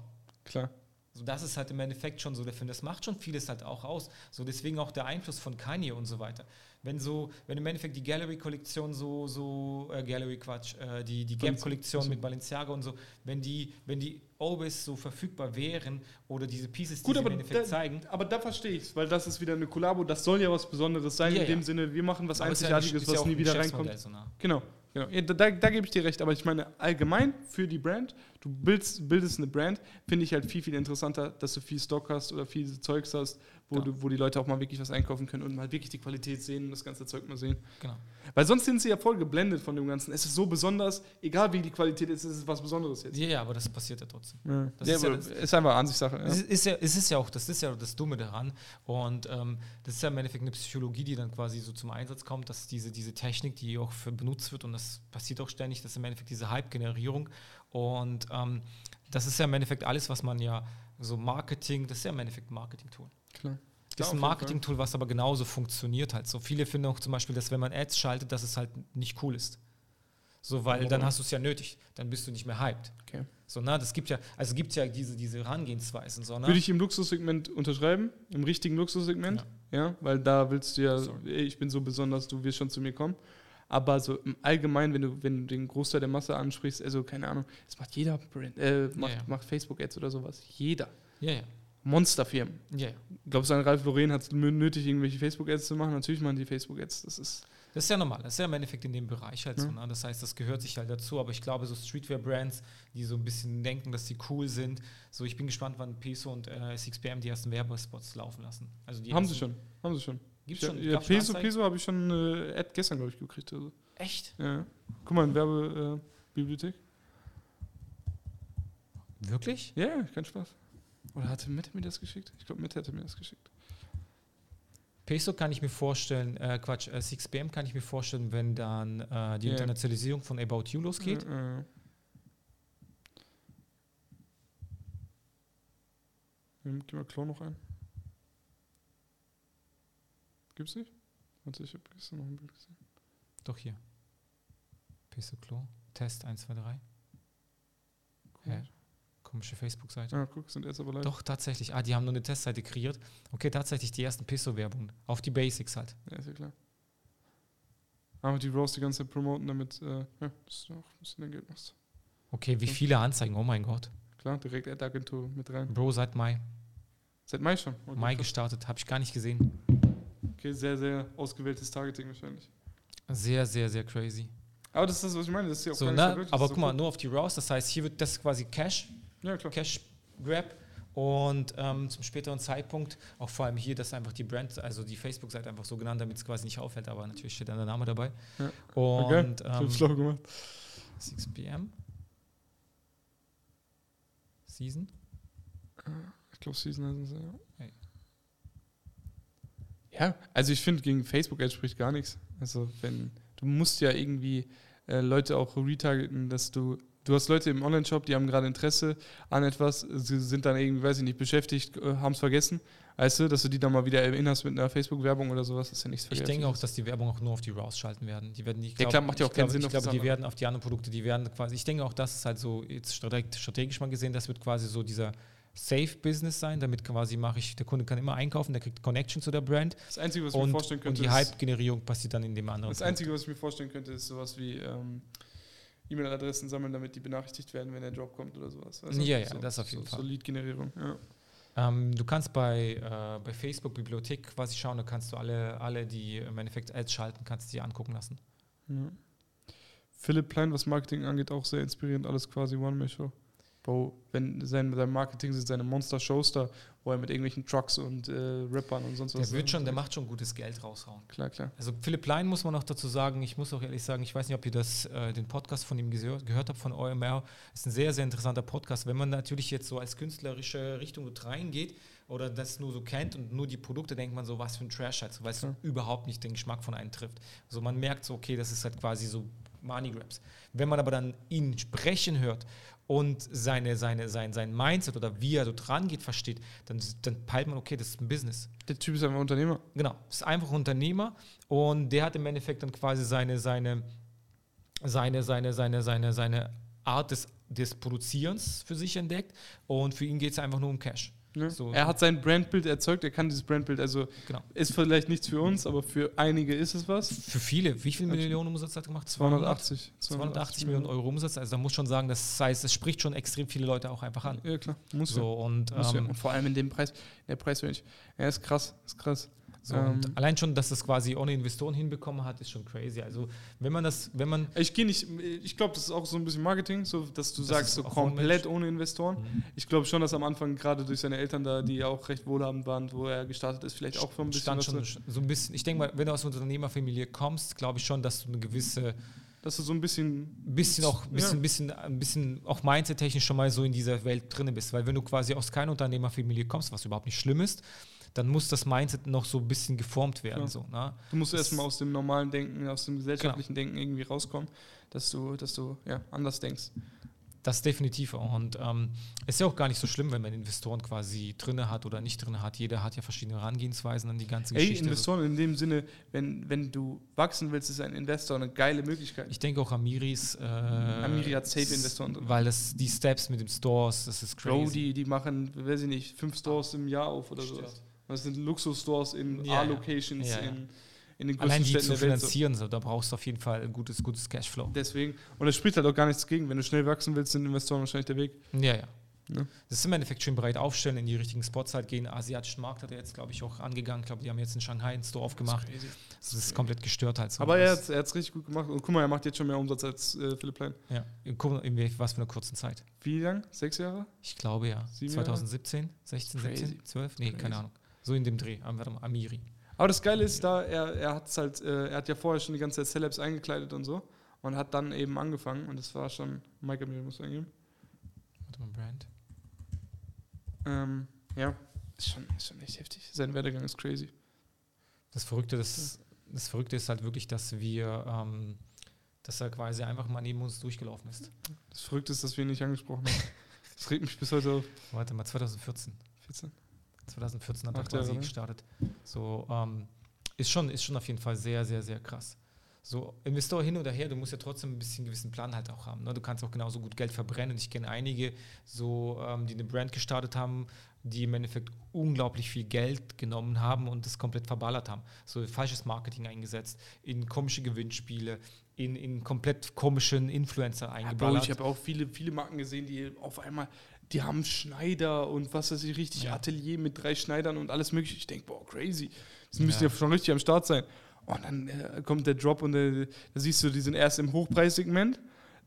klar. So, das ist halt im Endeffekt schon so der Film. Das macht schon vieles halt auch aus. So, deswegen auch der Einfluss von Kanye und so weiter. Wenn so, wenn im Endeffekt die Gallery-Kollektion so, so, äh, Gallery Quatsch, äh, die, die Gap-Kollektion Also- mit Balenciaga und so, wenn die, wenn die Always so verfügbar wären oder diese Pieces, die Gut, sie im Endeffekt da, zeigen. aber da verstehe ich es, weil das ist wieder eine Kollabo, das soll ja was Besonderes sein, Ja, in dem ja. Sinne, wir machen was Aber Einzigartiges, ja was nie wieder reinkommt. So nah. Genau, genau. Ja, da, da, gebe ich dir recht, aber ich meine, allgemein für die Brand, du bildest, bildest eine Brand, finde ich halt viel, viel interessanter, dass du viel Stock hast oder viel Zeugs hast, wo, Ja. du, wo die Leute auch mal wirklich was einkaufen können und mal wirklich die Qualität sehen und das ganze Zeug mal sehen. Genau. Weil sonst sind sie ja voll geblendet von dem Ganzen. Es ist so besonders, egal wie die Qualität ist, es ist was Besonderes jetzt. Ja, ja, aber das passiert ja trotzdem. Ja. Das ja, ist ja das- ist einfach Ansichtssache. Es Ja. ist, ist ja, es ist ja auch, das ist ja das Dumme daran. Und ähm, das ist ja im Endeffekt eine Psychologie, die dann quasi so zum Einsatz kommt, dass diese, diese Technik, die auch für benutzt wird, und das passiert auch ständig, das ist im Endeffekt diese Hype-Generierung. Und ähm, das ist ja im Endeffekt alles, was man ja so Marketing, das ist ja im Endeffekt Marketing-Tool. Klar. Das ist Ja, ein Marketing-Tool, was aber genauso funktioniert halt. So viele finden auch zum Beispiel, dass wenn man Ads schaltet, dass es halt nicht cool ist. So, weil Warum? dann hast du es ja nötig. Dann bist du nicht mehr hyped. Okay. So, na, das gibt ja, also gibt ja diese, diese Herangehensweisen. So, ne? Würde ich im Luxussegment unterschreiben, im richtigen Luxussegment, ja. weil da willst du ja, Sorry. ey, ich bin so besonders, du wirst schon zu mir kommen. Aber so im Allgemeinen, wenn du, wenn du den Großteil der Masse ansprichst, also keine Ahnung, das macht jeder Brand, äh, macht, ja. macht Facebook-Ads oder sowas. Jeder. Ja, ja. Monsterfirmen. Ja, ja. Glaubst du, ein Ralf Lauren hat es nötig, irgendwelche Facebook-Ads zu machen? Natürlich machen die Facebook-Ads. Das ist. Das ist ja normal. Das ist ja im Endeffekt in dem Bereich halt Ja. so. Ne? Das heißt, das gehört sich halt dazu. Aber ich glaube, so Streetwear-Brands, die so ein bisschen denken, dass sie cool sind. So, ich bin gespannt, wann Peso und äh, 6PM die ersten Werbespots laufen lassen. Also die haben sie schon. Haben sie schon. Gibt's Ja, schon? Ja, Peso? Peso habe ich schon eine Ad gestern, glaube ich, gekriegt. Also. Echt? Ja. Guck mal, in Werbebibliothek. Äh. Wirklich? Ja, ja, kein Spaß. Oder hatte Mette mir das geschickt? Ich glaube, Mette hätte mir das geschickt. Peso kann ich mir vorstellen, äh, Quatsch, äh, 6PM kann ich mir vorstellen, wenn dann äh, die Ja. Internationalisierung von About You losgeht. Äh. Ähm, Geh mal Klo noch ein. Gibt's nicht? Warte, ich habe gestern noch ein Bild gesehen. Doch hier. Peso Klo. Test 1, 2, 3. Hä? Komische Facebook-Seite. Ah, guck, sind jetzt aber live. Doch, tatsächlich. Ah, die haben nur eine Testseite kreiert. Okay, tatsächlich die ersten Peso-Werbungen. Auf die Basics halt. Ja, ist ja klar. Aber die Rose die ganze Zeit promoten, damit, äh, ja, dass du auch ein bisschen Geld machst. Okay, wie Ja. viele Anzeigen? Oh mein Gott. Klar, direkt Ad-Agentur mit rein. Bro, seit Mai. Seit Mai schon. Okay, Mai gestartet. Habe ich gar nicht gesehen. okay, sehr, sehr ausgewähltes Targeting wahrscheinlich. Sehr, sehr, sehr crazy. Aber das ist das, was ich meine. Das ist ja auch So, ne? Aber guck mal, cool. nur auf die Rouse. Das heißt, hier wird das quasi Cash. Ja, klar. Cash Grab und ähm, zum späteren Zeitpunkt auch vor allem hier, dass einfach die Brand, also die Facebook-Seite einfach so genannt, damit es quasi nicht auffällt, aber natürlich steht dann der Name dabei. Ja. Und Okay, ich ähm, hab's schlau gemacht. 6 p.m. Season. Ich glaube, Season heißen sie, ja. Hey. Ja, also ich finde, gegen Facebook Ads spricht gar nichts. Also wenn, du musst ja irgendwie äh, Leute auch retargeten, dass du, du hast Leute im Online-Shop, die haben gerade Interesse an etwas, sie sind dann irgendwie, weiß ich nicht, beschäftigt, äh, haben es vergessen. Weißt du, dass du die dann mal wieder erinnerst mit einer Facebook-Werbung oder sowas, ist ja nichts Ich denke auch, dass die Werbung auch nur auf die Rouse schalten werden. Die werden die, Ja, klar, macht ja auch keinen glaube, Sinn Ich auf glaube, die werden auf die anderen Produkte, die werden quasi, ich denke auch, das ist halt so jetzt strate- strategisch mal gesehen, das wird quasi so dieser Safe-Business sein. Damit quasi mache ich, der Kunde kann immer einkaufen, der kriegt Connection zu der Brand Das Einzige, was ich mir und, vorstellen und könnte, die ist, Hype-Generierung passiert dann in dem anderen. das Einzige, was ich mir vorstellen könnte, ist sowas wie ähm, E-Mail-Adressen sammeln, damit die benachrichtigt werden, wenn der Drop kommt oder sowas. du? Ja, ja, das auf jeden so, Fall. So Lead-Generierung, ja. Ähm, du kannst bei, äh, bei Facebook Bibliothek quasi schauen, da kannst du alle, alle die im Endeffekt Ads schalten, kannst du dir angucken lassen. Ja. Philipp Plein, was Marketing angeht, auch sehr inspirierend, alles quasi One-Man-Show. Bro, wenn sein, sein Marketing sind seine Monster-Shows da, wo er mit irgendwelchen Trucks und äh, Rappern und sonst was. Der wird schon, der macht schon gutes Geld raushauen. Klar, klar. Also Philipp Lein muss man noch dazu sagen, ich muss auch ehrlich sagen, ich weiß nicht, ob ihr das, äh, den Podcast von ihm gehört, gehört habt, von OMR. Ist ein sehr, sehr interessanter Podcast. Wenn man natürlich jetzt so als künstlerische Richtung dort reingeht oder das nur so kennt und nur die Produkte, denkt man so, was für ein Trash halt, so, weil es Klar. überhaupt nicht den Geschmack von einem trifft. Also man merkt so, okay, das ist halt quasi so Money Grabs. Wenn man aber dann ihn sprechen hört und seine, seine, sein, sein Mindset oder wie er dort rangeht, versteht, dann, dann peilt man, okay, das ist ein Business. Der Typ ist einfach Unternehmer. Genau, ist einfach Unternehmer und der hat im Endeffekt dann quasi seine, seine, seine, seine, seine, seine, seine Art des, des Produzierens für sich entdeckt und für ihn geht es einfach nur um Cash. Ne? So. Er hat sein Brandbild erzeugt, er kann dieses Brandbild, also Genau. ist vielleicht nichts für uns, aber für einige ist es was. Für viele, wie viel Millionen Umsatz hat er gemacht? 280. 280 Millionen Euro Umsatz, also da muss schon sagen, das heißt, es spricht schon extrem viele Leute auch einfach an. Ja, klar. Muss So, und, ja. Muss ja. ähm, Und vor allem in dem Preis, der Preisrange. Ja, ist krass, ist krass. So ähm, und allein schon, dass das quasi ohne Investoren hinbekommen hat, ist schon crazy. Also wenn man das, wenn man Ich gehe nicht, ich glaube, das ist auch so ein bisschen Marketing, so dass du Das sagst, so komplett ohne Investoren. Mhm. Ich glaube schon, dass am Anfang gerade durch seine Eltern da, die ja auch recht wohlhabend waren, wo er gestartet ist, vielleicht auch schon ein bisschen schon so ein bisschen, ich denke mal, wenn du aus einer Unternehmerfamilie kommst, glaube ich schon, dass du eine gewisse, dass du so ein bisschen bisschen auch, Ja. bisschen, bisschen, ein bisschen auch mindset-technisch schon mal so in dieser Welt drin bist. Weil wenn du quasi aus keiner Unternehmerfamilie kommst, was überhaupt nicht schlimm ist, dann muss das Mindset noch so ein bisschen geformt werden. So, ne? Du musst erstmal aus dem normalen Denken, aus dem gesellschaftlichen Denken irgendwie rauskommen, dass du, dass du ja, anders denkst. Das definitiv. Und ähm, ist ja auch gar nicht so schlimm, wenn man Investoren quasi drinne hat oder nicht drinne hat. Jeder hat ja verschiedene Herangehensweisen an die ganze Ey, Geschichte. Investoren in dem Sinne, wenn, wenn du wachsen willst, ist ein Investor eine geile Möglichkeit. Ich denke auch Amiris. Äh, Amiri hat Safe-Investoren drin. Weil das, die Steps mit den Stores, das ist crazy. Bro, die, die machen, weiß ich nicht, fünf Stores im Jahr auf oder Stört. Das sind Luxusstores in Ja. A-Locations, Ja, ja. in, in den größten Allein die Städten zu finanzieren, so, da brauchst du auf jeden Fall ein gutes, gutes Cashflow. Deswegen, und es spricht halt auch gar nichts gegen. Wenn du schnell wachsen willst, sind Investoren wahrscheinlich der Weg. Ja, ja. Ne? Das ist im Endeffekt schön breit aufstellen, in die richtigen Spots halt gehen. Asiatischen Markt hat er jetzt, glaube ich, auch angegangen. Ich glaube, die haben jetzt in Shanghai einen Store aufgemacht. crazy. Das ist komplett gestört halt so. Aber er Das- hat es richtig gut gemacht. Und guck mal, er macht jetzt schon mehr Umsatz als äh, Philipp Plein. Ja, guck mal, in was für einer kurzen Zeit. Wie lang? Sechs Jahre? Ich glaube ja. Sieben Jahre? 2017, 16, Crazy. 17, 12? Nee, Crazy. keine Ahnung. So in dem Dreh. Warte mal, Amiri. Aber das Geile ist da, er, er hat halt, äh, er hat ja vorher schon die ganze Zeit Celebs eingekleidet und so und hat dann eben angefangen und das war schon, Mike Amir muss eingeben. Warte mal, Brand. Ähm, ja, ist schon, ist schon echt heftig. Sein Werdegang ist crazy. Das Verrückte, das, das Verrückte ist halt wirklich, dass wir, ähm, dass er quasi einfach mal neben uns durchgelaufen ist. Das Verrückte ist, dass wir ihn nicht angesprochen haben. Das regt mich bis heute auf. Warte mal, 2014. 14. 2014 hat er quasi Jahre, gestartet. So, ähm, ist, schon, ist schon auf jeden Fall sehr, sehr, sehr krass. So, Investor hin oder her, du musst ja trotzdem ein bisschen gewissen Plan halt auch haben. Ne? Du kannst auch genauso gut Geld verbrennen. Ich kenne einige, so, ähm, die eine Brand gestartet haben, die im Endeffekt unglaublich viel Geld genommen haben und das komplett verballert haben. So falsches Marketing eingesetzt, in komische Gewinnspiele, in, in komplett komischen Influencer Ja, Bro, eingeballert. ich habe auch viele, viele Marken gesehen, die auf einmal, die haben Schneider und was weiß ich, richtig Ja. Atelier mit drei Schneidern und alles mögliche. Ich denke, boah, crazy. Das Ja. müsste ja schon richtig am Start sein. Und dann äh, kommt der Drop und äh, da siehst du, die sind erst im Hochpreissegment.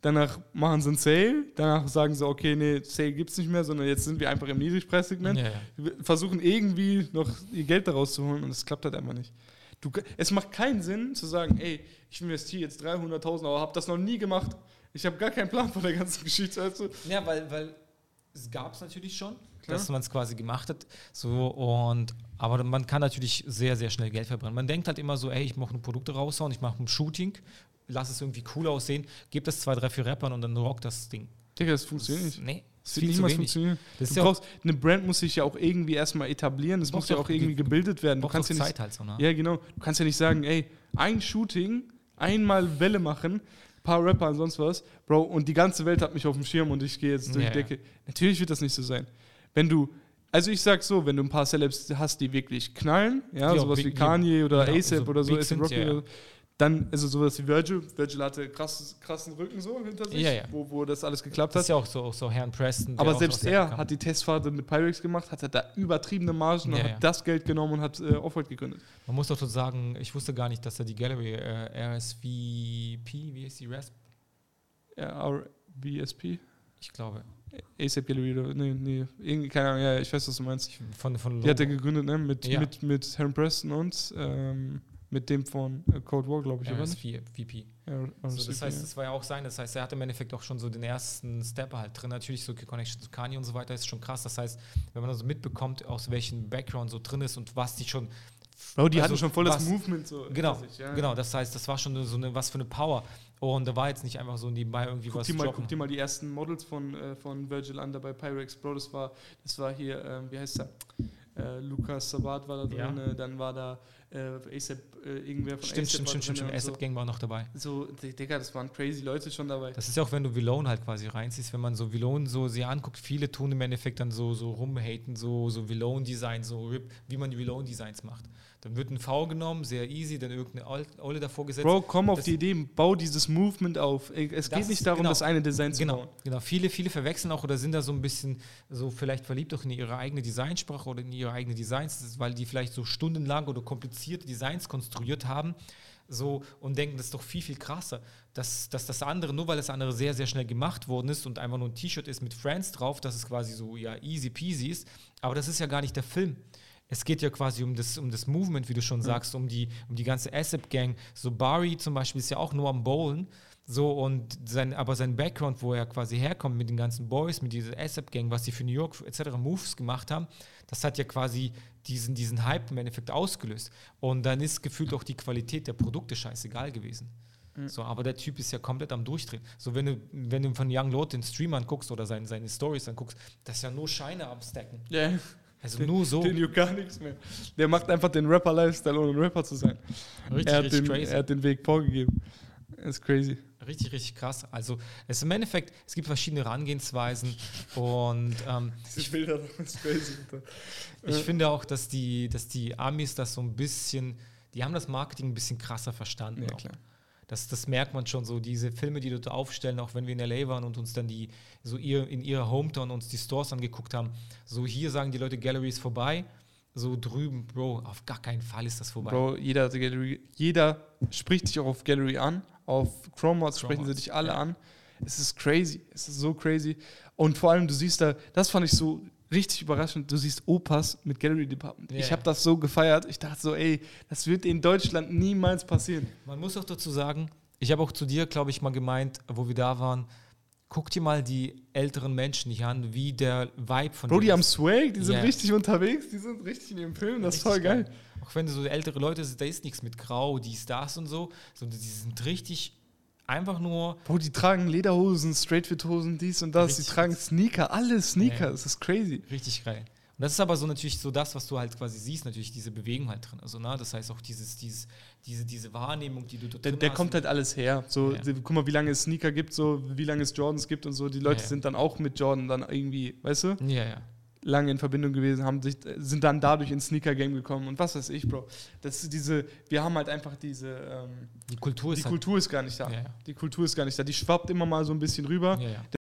Danach machen sie einen Sale. Danach sagen sie, okay, nee, Sale gibt es nicht mehr, sondern jetzt sind wir einfach im Niedrigpreissegment. ja, ja. Versuchen irgendwie noch ihr Geld daraus zu holen und es klappt halt einfach nicht. Du, es macht keinen Sinn zu sagen, ey, ich investiere jetzt 300.000, aber habe das noch nie gemacht. Ich habe gar keinen Plan von der ganzen Geschichte. Also, Ja, weil, weil es gab es natürlich schon, Klar. dass man es quasi gemacht hat. So und aber man kann natürlich sehr, sehr schnell Geld verbrennen. Man denkt halt immer so, ey, ich mache ein Produkt raushauen, ich mache ein Shooting, lass es irgendwie cool aussehen, gebe das zwei, drei, vier Rappern und dann rockt das Ding. Digga, das funktioniert nicht. Nee, Das wird viel zu niemals wenig. funktionieren. Das Du brauchst, eine Brand muss sich ja auch irgendwie erstmal etablieren. Das Braucht muss ja auch irgendwie gebildet werden. Du kannst ja nicht, Zeit halt so, ne? ja, genau. Du kannst ja nicht sagen, ey, ein Shooting, einmal Welle machen, paar Rapper und sonst was, Bro, und die ganze Welt hat mich auf dem Schirm und ich gehe jetzt durch Ja, die Decke. Natürlich wird das nicht so sein. Wenn du, also ich sag so, wenn du ein paar Celebs hast, die wirklich knallen, ja, Die sowas wie Kanye oder genau, ASAP so oder so, ASAP Rocky ja, ja. oder so, dann, also sowas wie Virgil, Virgil hatte krass, krassen Rücken so hinter sich, Ja, ja. Wo, wo das alles geklappt Das hat. ist ja auch so, auch so Herrn Preston. Aber selbst er hat die Testphase mit Pyrex gemacht, hat da übertriebene Margen und Ja, hat ja. das Geld genommen und hat äh, Offroad gegründet. Man muss doch so sagen, ich wusste gar nicht, dass er die Gallery äh, RSVP, wie ist die RASP? Ja, RBSP? Ich glaube. ASAP Gallery oder, nee, nee, irgendwie, keine Ahnung, ja, ich weiß, was du meinst. Von, von Die hat er gegründet, ne, mit, Ja. mit, mit Herrn Preston und ähm, mit dem von äh, Cold War, glaube ich, oder nicht? RSVP. Ja, So, RSVP, das heißt, ja. das war ja auch sein. Das heißt, er hat im Endeffekt auch schon so den ersten Step halt drin. Natürlich so Connection zu Kanye und so weiter ist schon krass. Das heißt, wenn man also mitbekommt, aus welchem Background so drin ist und was die schon. Bro, die also hatten schon voll das was- Movement so. Genau, sich, ja. genau. Das heißt, das war schon so eine, was für eine Power. Und da war jetzt nicht einfach so nebenbei irgendwie Guck was dir, mal, droppen. guck dir mal die ersten Models von, äh, von Virgil an, da bei Pyrex, Bro, das war, das war hier, ähm, wie heißt der? Äh, Lukas Sabat war da Ja. drin, äh, dann war da äh, ASAP, äh, irgendwer von Stimmt, ASAP stimmt, stimmt, stimmt, ASAP Gang war noch dabei. So, Digga, das waren crazy Leute schon dabei. Das ist ja auch, wenn du Vilone halt quasi reinziehst, wenn man so Vilone so sie anguckt, viele tun im Endeffekt dann so, so rumhaten, so, so Vilone-Design, so RIP, wie man die Vilone-Designs macht. Dann wird ein V genommen, sehr easy, dann irgendeine Ol- Olle davor gesetzt. Bro, komm auf das- die Idee, bau dieses Movement auf. Es geht nicht darum, genau. das eine Design zu Genau, bauen. genau. Viele, viele verwechseln auch oder sind da so ein bisschen so vielleicht verliebt auch in ihre eigene Designsprache oder in ihre eigene Designs, weil die vielleicht so stundenlang oder komplizierte Designs konstruiert haben so und denken, das ist doch viel, viel krasser, dass, dass das andere, nur weil das andere sehr, sehr schnell gemacht worden ist und einfach nur ein T-Shirt ist mit Friends drauf, dass es quasi so ja easy peasy ist, aber das ist ja gar nicht der Film. Es geht ja quasi um das, um das Movement, wie du schon sagst, um die, um die ganze ASAP-Gang. So Barry zum Beispiel ist ja auch nur am Bowlen. So, und sein, aber sein Background, wo er quasi herkommt mit den ganzen Boys, mit dieser ASAP-Gang, was die für New York etc. Moves gemacht haben, das hat ja quasi diesen, diesen Hype im Endeffekt ausgelöst. Und dann ist gefühlt auch die Qualität der Produkte scheißegal gewesen. So, aber der Typ ist ja komplett am Durchdrehen. So, wenn du, wenn du von Young Lord den Stream anguckst oder seine, seine Stories anguckst, das ist ja nur Scheine am Stacken. Ja. Also nur so. Den juckt gar nichts mehr. Der macht einfach den Rapper-Lifestyle, ohne ein Rapper zu sein. Richtig, er, hat richtig den, crazy. er hat den Weg vorgegeben. Das ist crazy. Richtig, richtig krass. Also es ist im Endeffekt, es gibt verschiedene Herangehensweisen und ähm, Diese Bilder, crazy. ich finde auch, dass die, dass die Amis das so ein bisschen, die haben das Marketing ein bisschen krasser verstanden. Ja, auch. klar. Das, das merkt man schon so, diese Filme, die dort aufstellen, auch wenn wir in L.A. waren und uns dann die, so ihr, in ihrer Hometown uns die Stores angeguckt haben. So hier sagen die Leute, Gallery ist vorbei. So drüben, Bro, auf gar keinen Fall ist das vorbei. Bro, jeder, Gallery, jeder spricht dich auch auf Gallery an. Auf Chromods sprechen sie dich alle ja. an. Es ist crazy. Es ist so crazy. Und vor allem, du siehst da, das fand ich so richtig überraschend. Du siehst Opas mit Gallery Department. Yeah. Ich habe das so gefeiert. Ich dachte so, ey, das wird in Deutschland niemals passieren. Man muss auch dazu sagen, ich habe auch zu dir, glaube ich, mal gemeint, wo wir da waren, guck dir mal die älteren Menschen hier an, wie der Vibe von Bro, die haben Swag, die sind yeah. richtig unterwegs, die sind richtig in ihrem Film, das ist voll geil. geil. Auch wenn du so ältere Leute siehst, da ist nichts mit Grau, dies, das und so, sondern die sind richtig einfach nur. Bro, die tragen Lederhosen, Straightfit-Hosen, dies und das. Die tragen Sneaker, alle Sneaker. Ja. Das ist crazy. Richtig geil. Und das ist aber so natürlich so das, was du halt quasi siehst, natürlich diese Bewegung halt drin. Also, ne? Das heißt auch dieses, dieses, diese, diese Wahrnehmung, die du dort Der, der kommt halt alles her. So, ja. guck mal, wie lange es Sneaker gibt, so wie lange es Jordans gibt und so. Die Leute ja, sind dann auch mit Jordan dann irgendwie, weißt du? Ja, ja lange in Verbindung gewesen, haben sich, sind dann dadurch ins Sneaker-Game gekommen und was weiß ich, Bro. Das ist diese, wir haben halt einfach diese, ähm, die Kultur ist die halt Kultur ist gar nicht da. Ja, ja. Die Kultur ist gar nicht da. Die schwappt immer mal so ein bisschen rüber. Ja,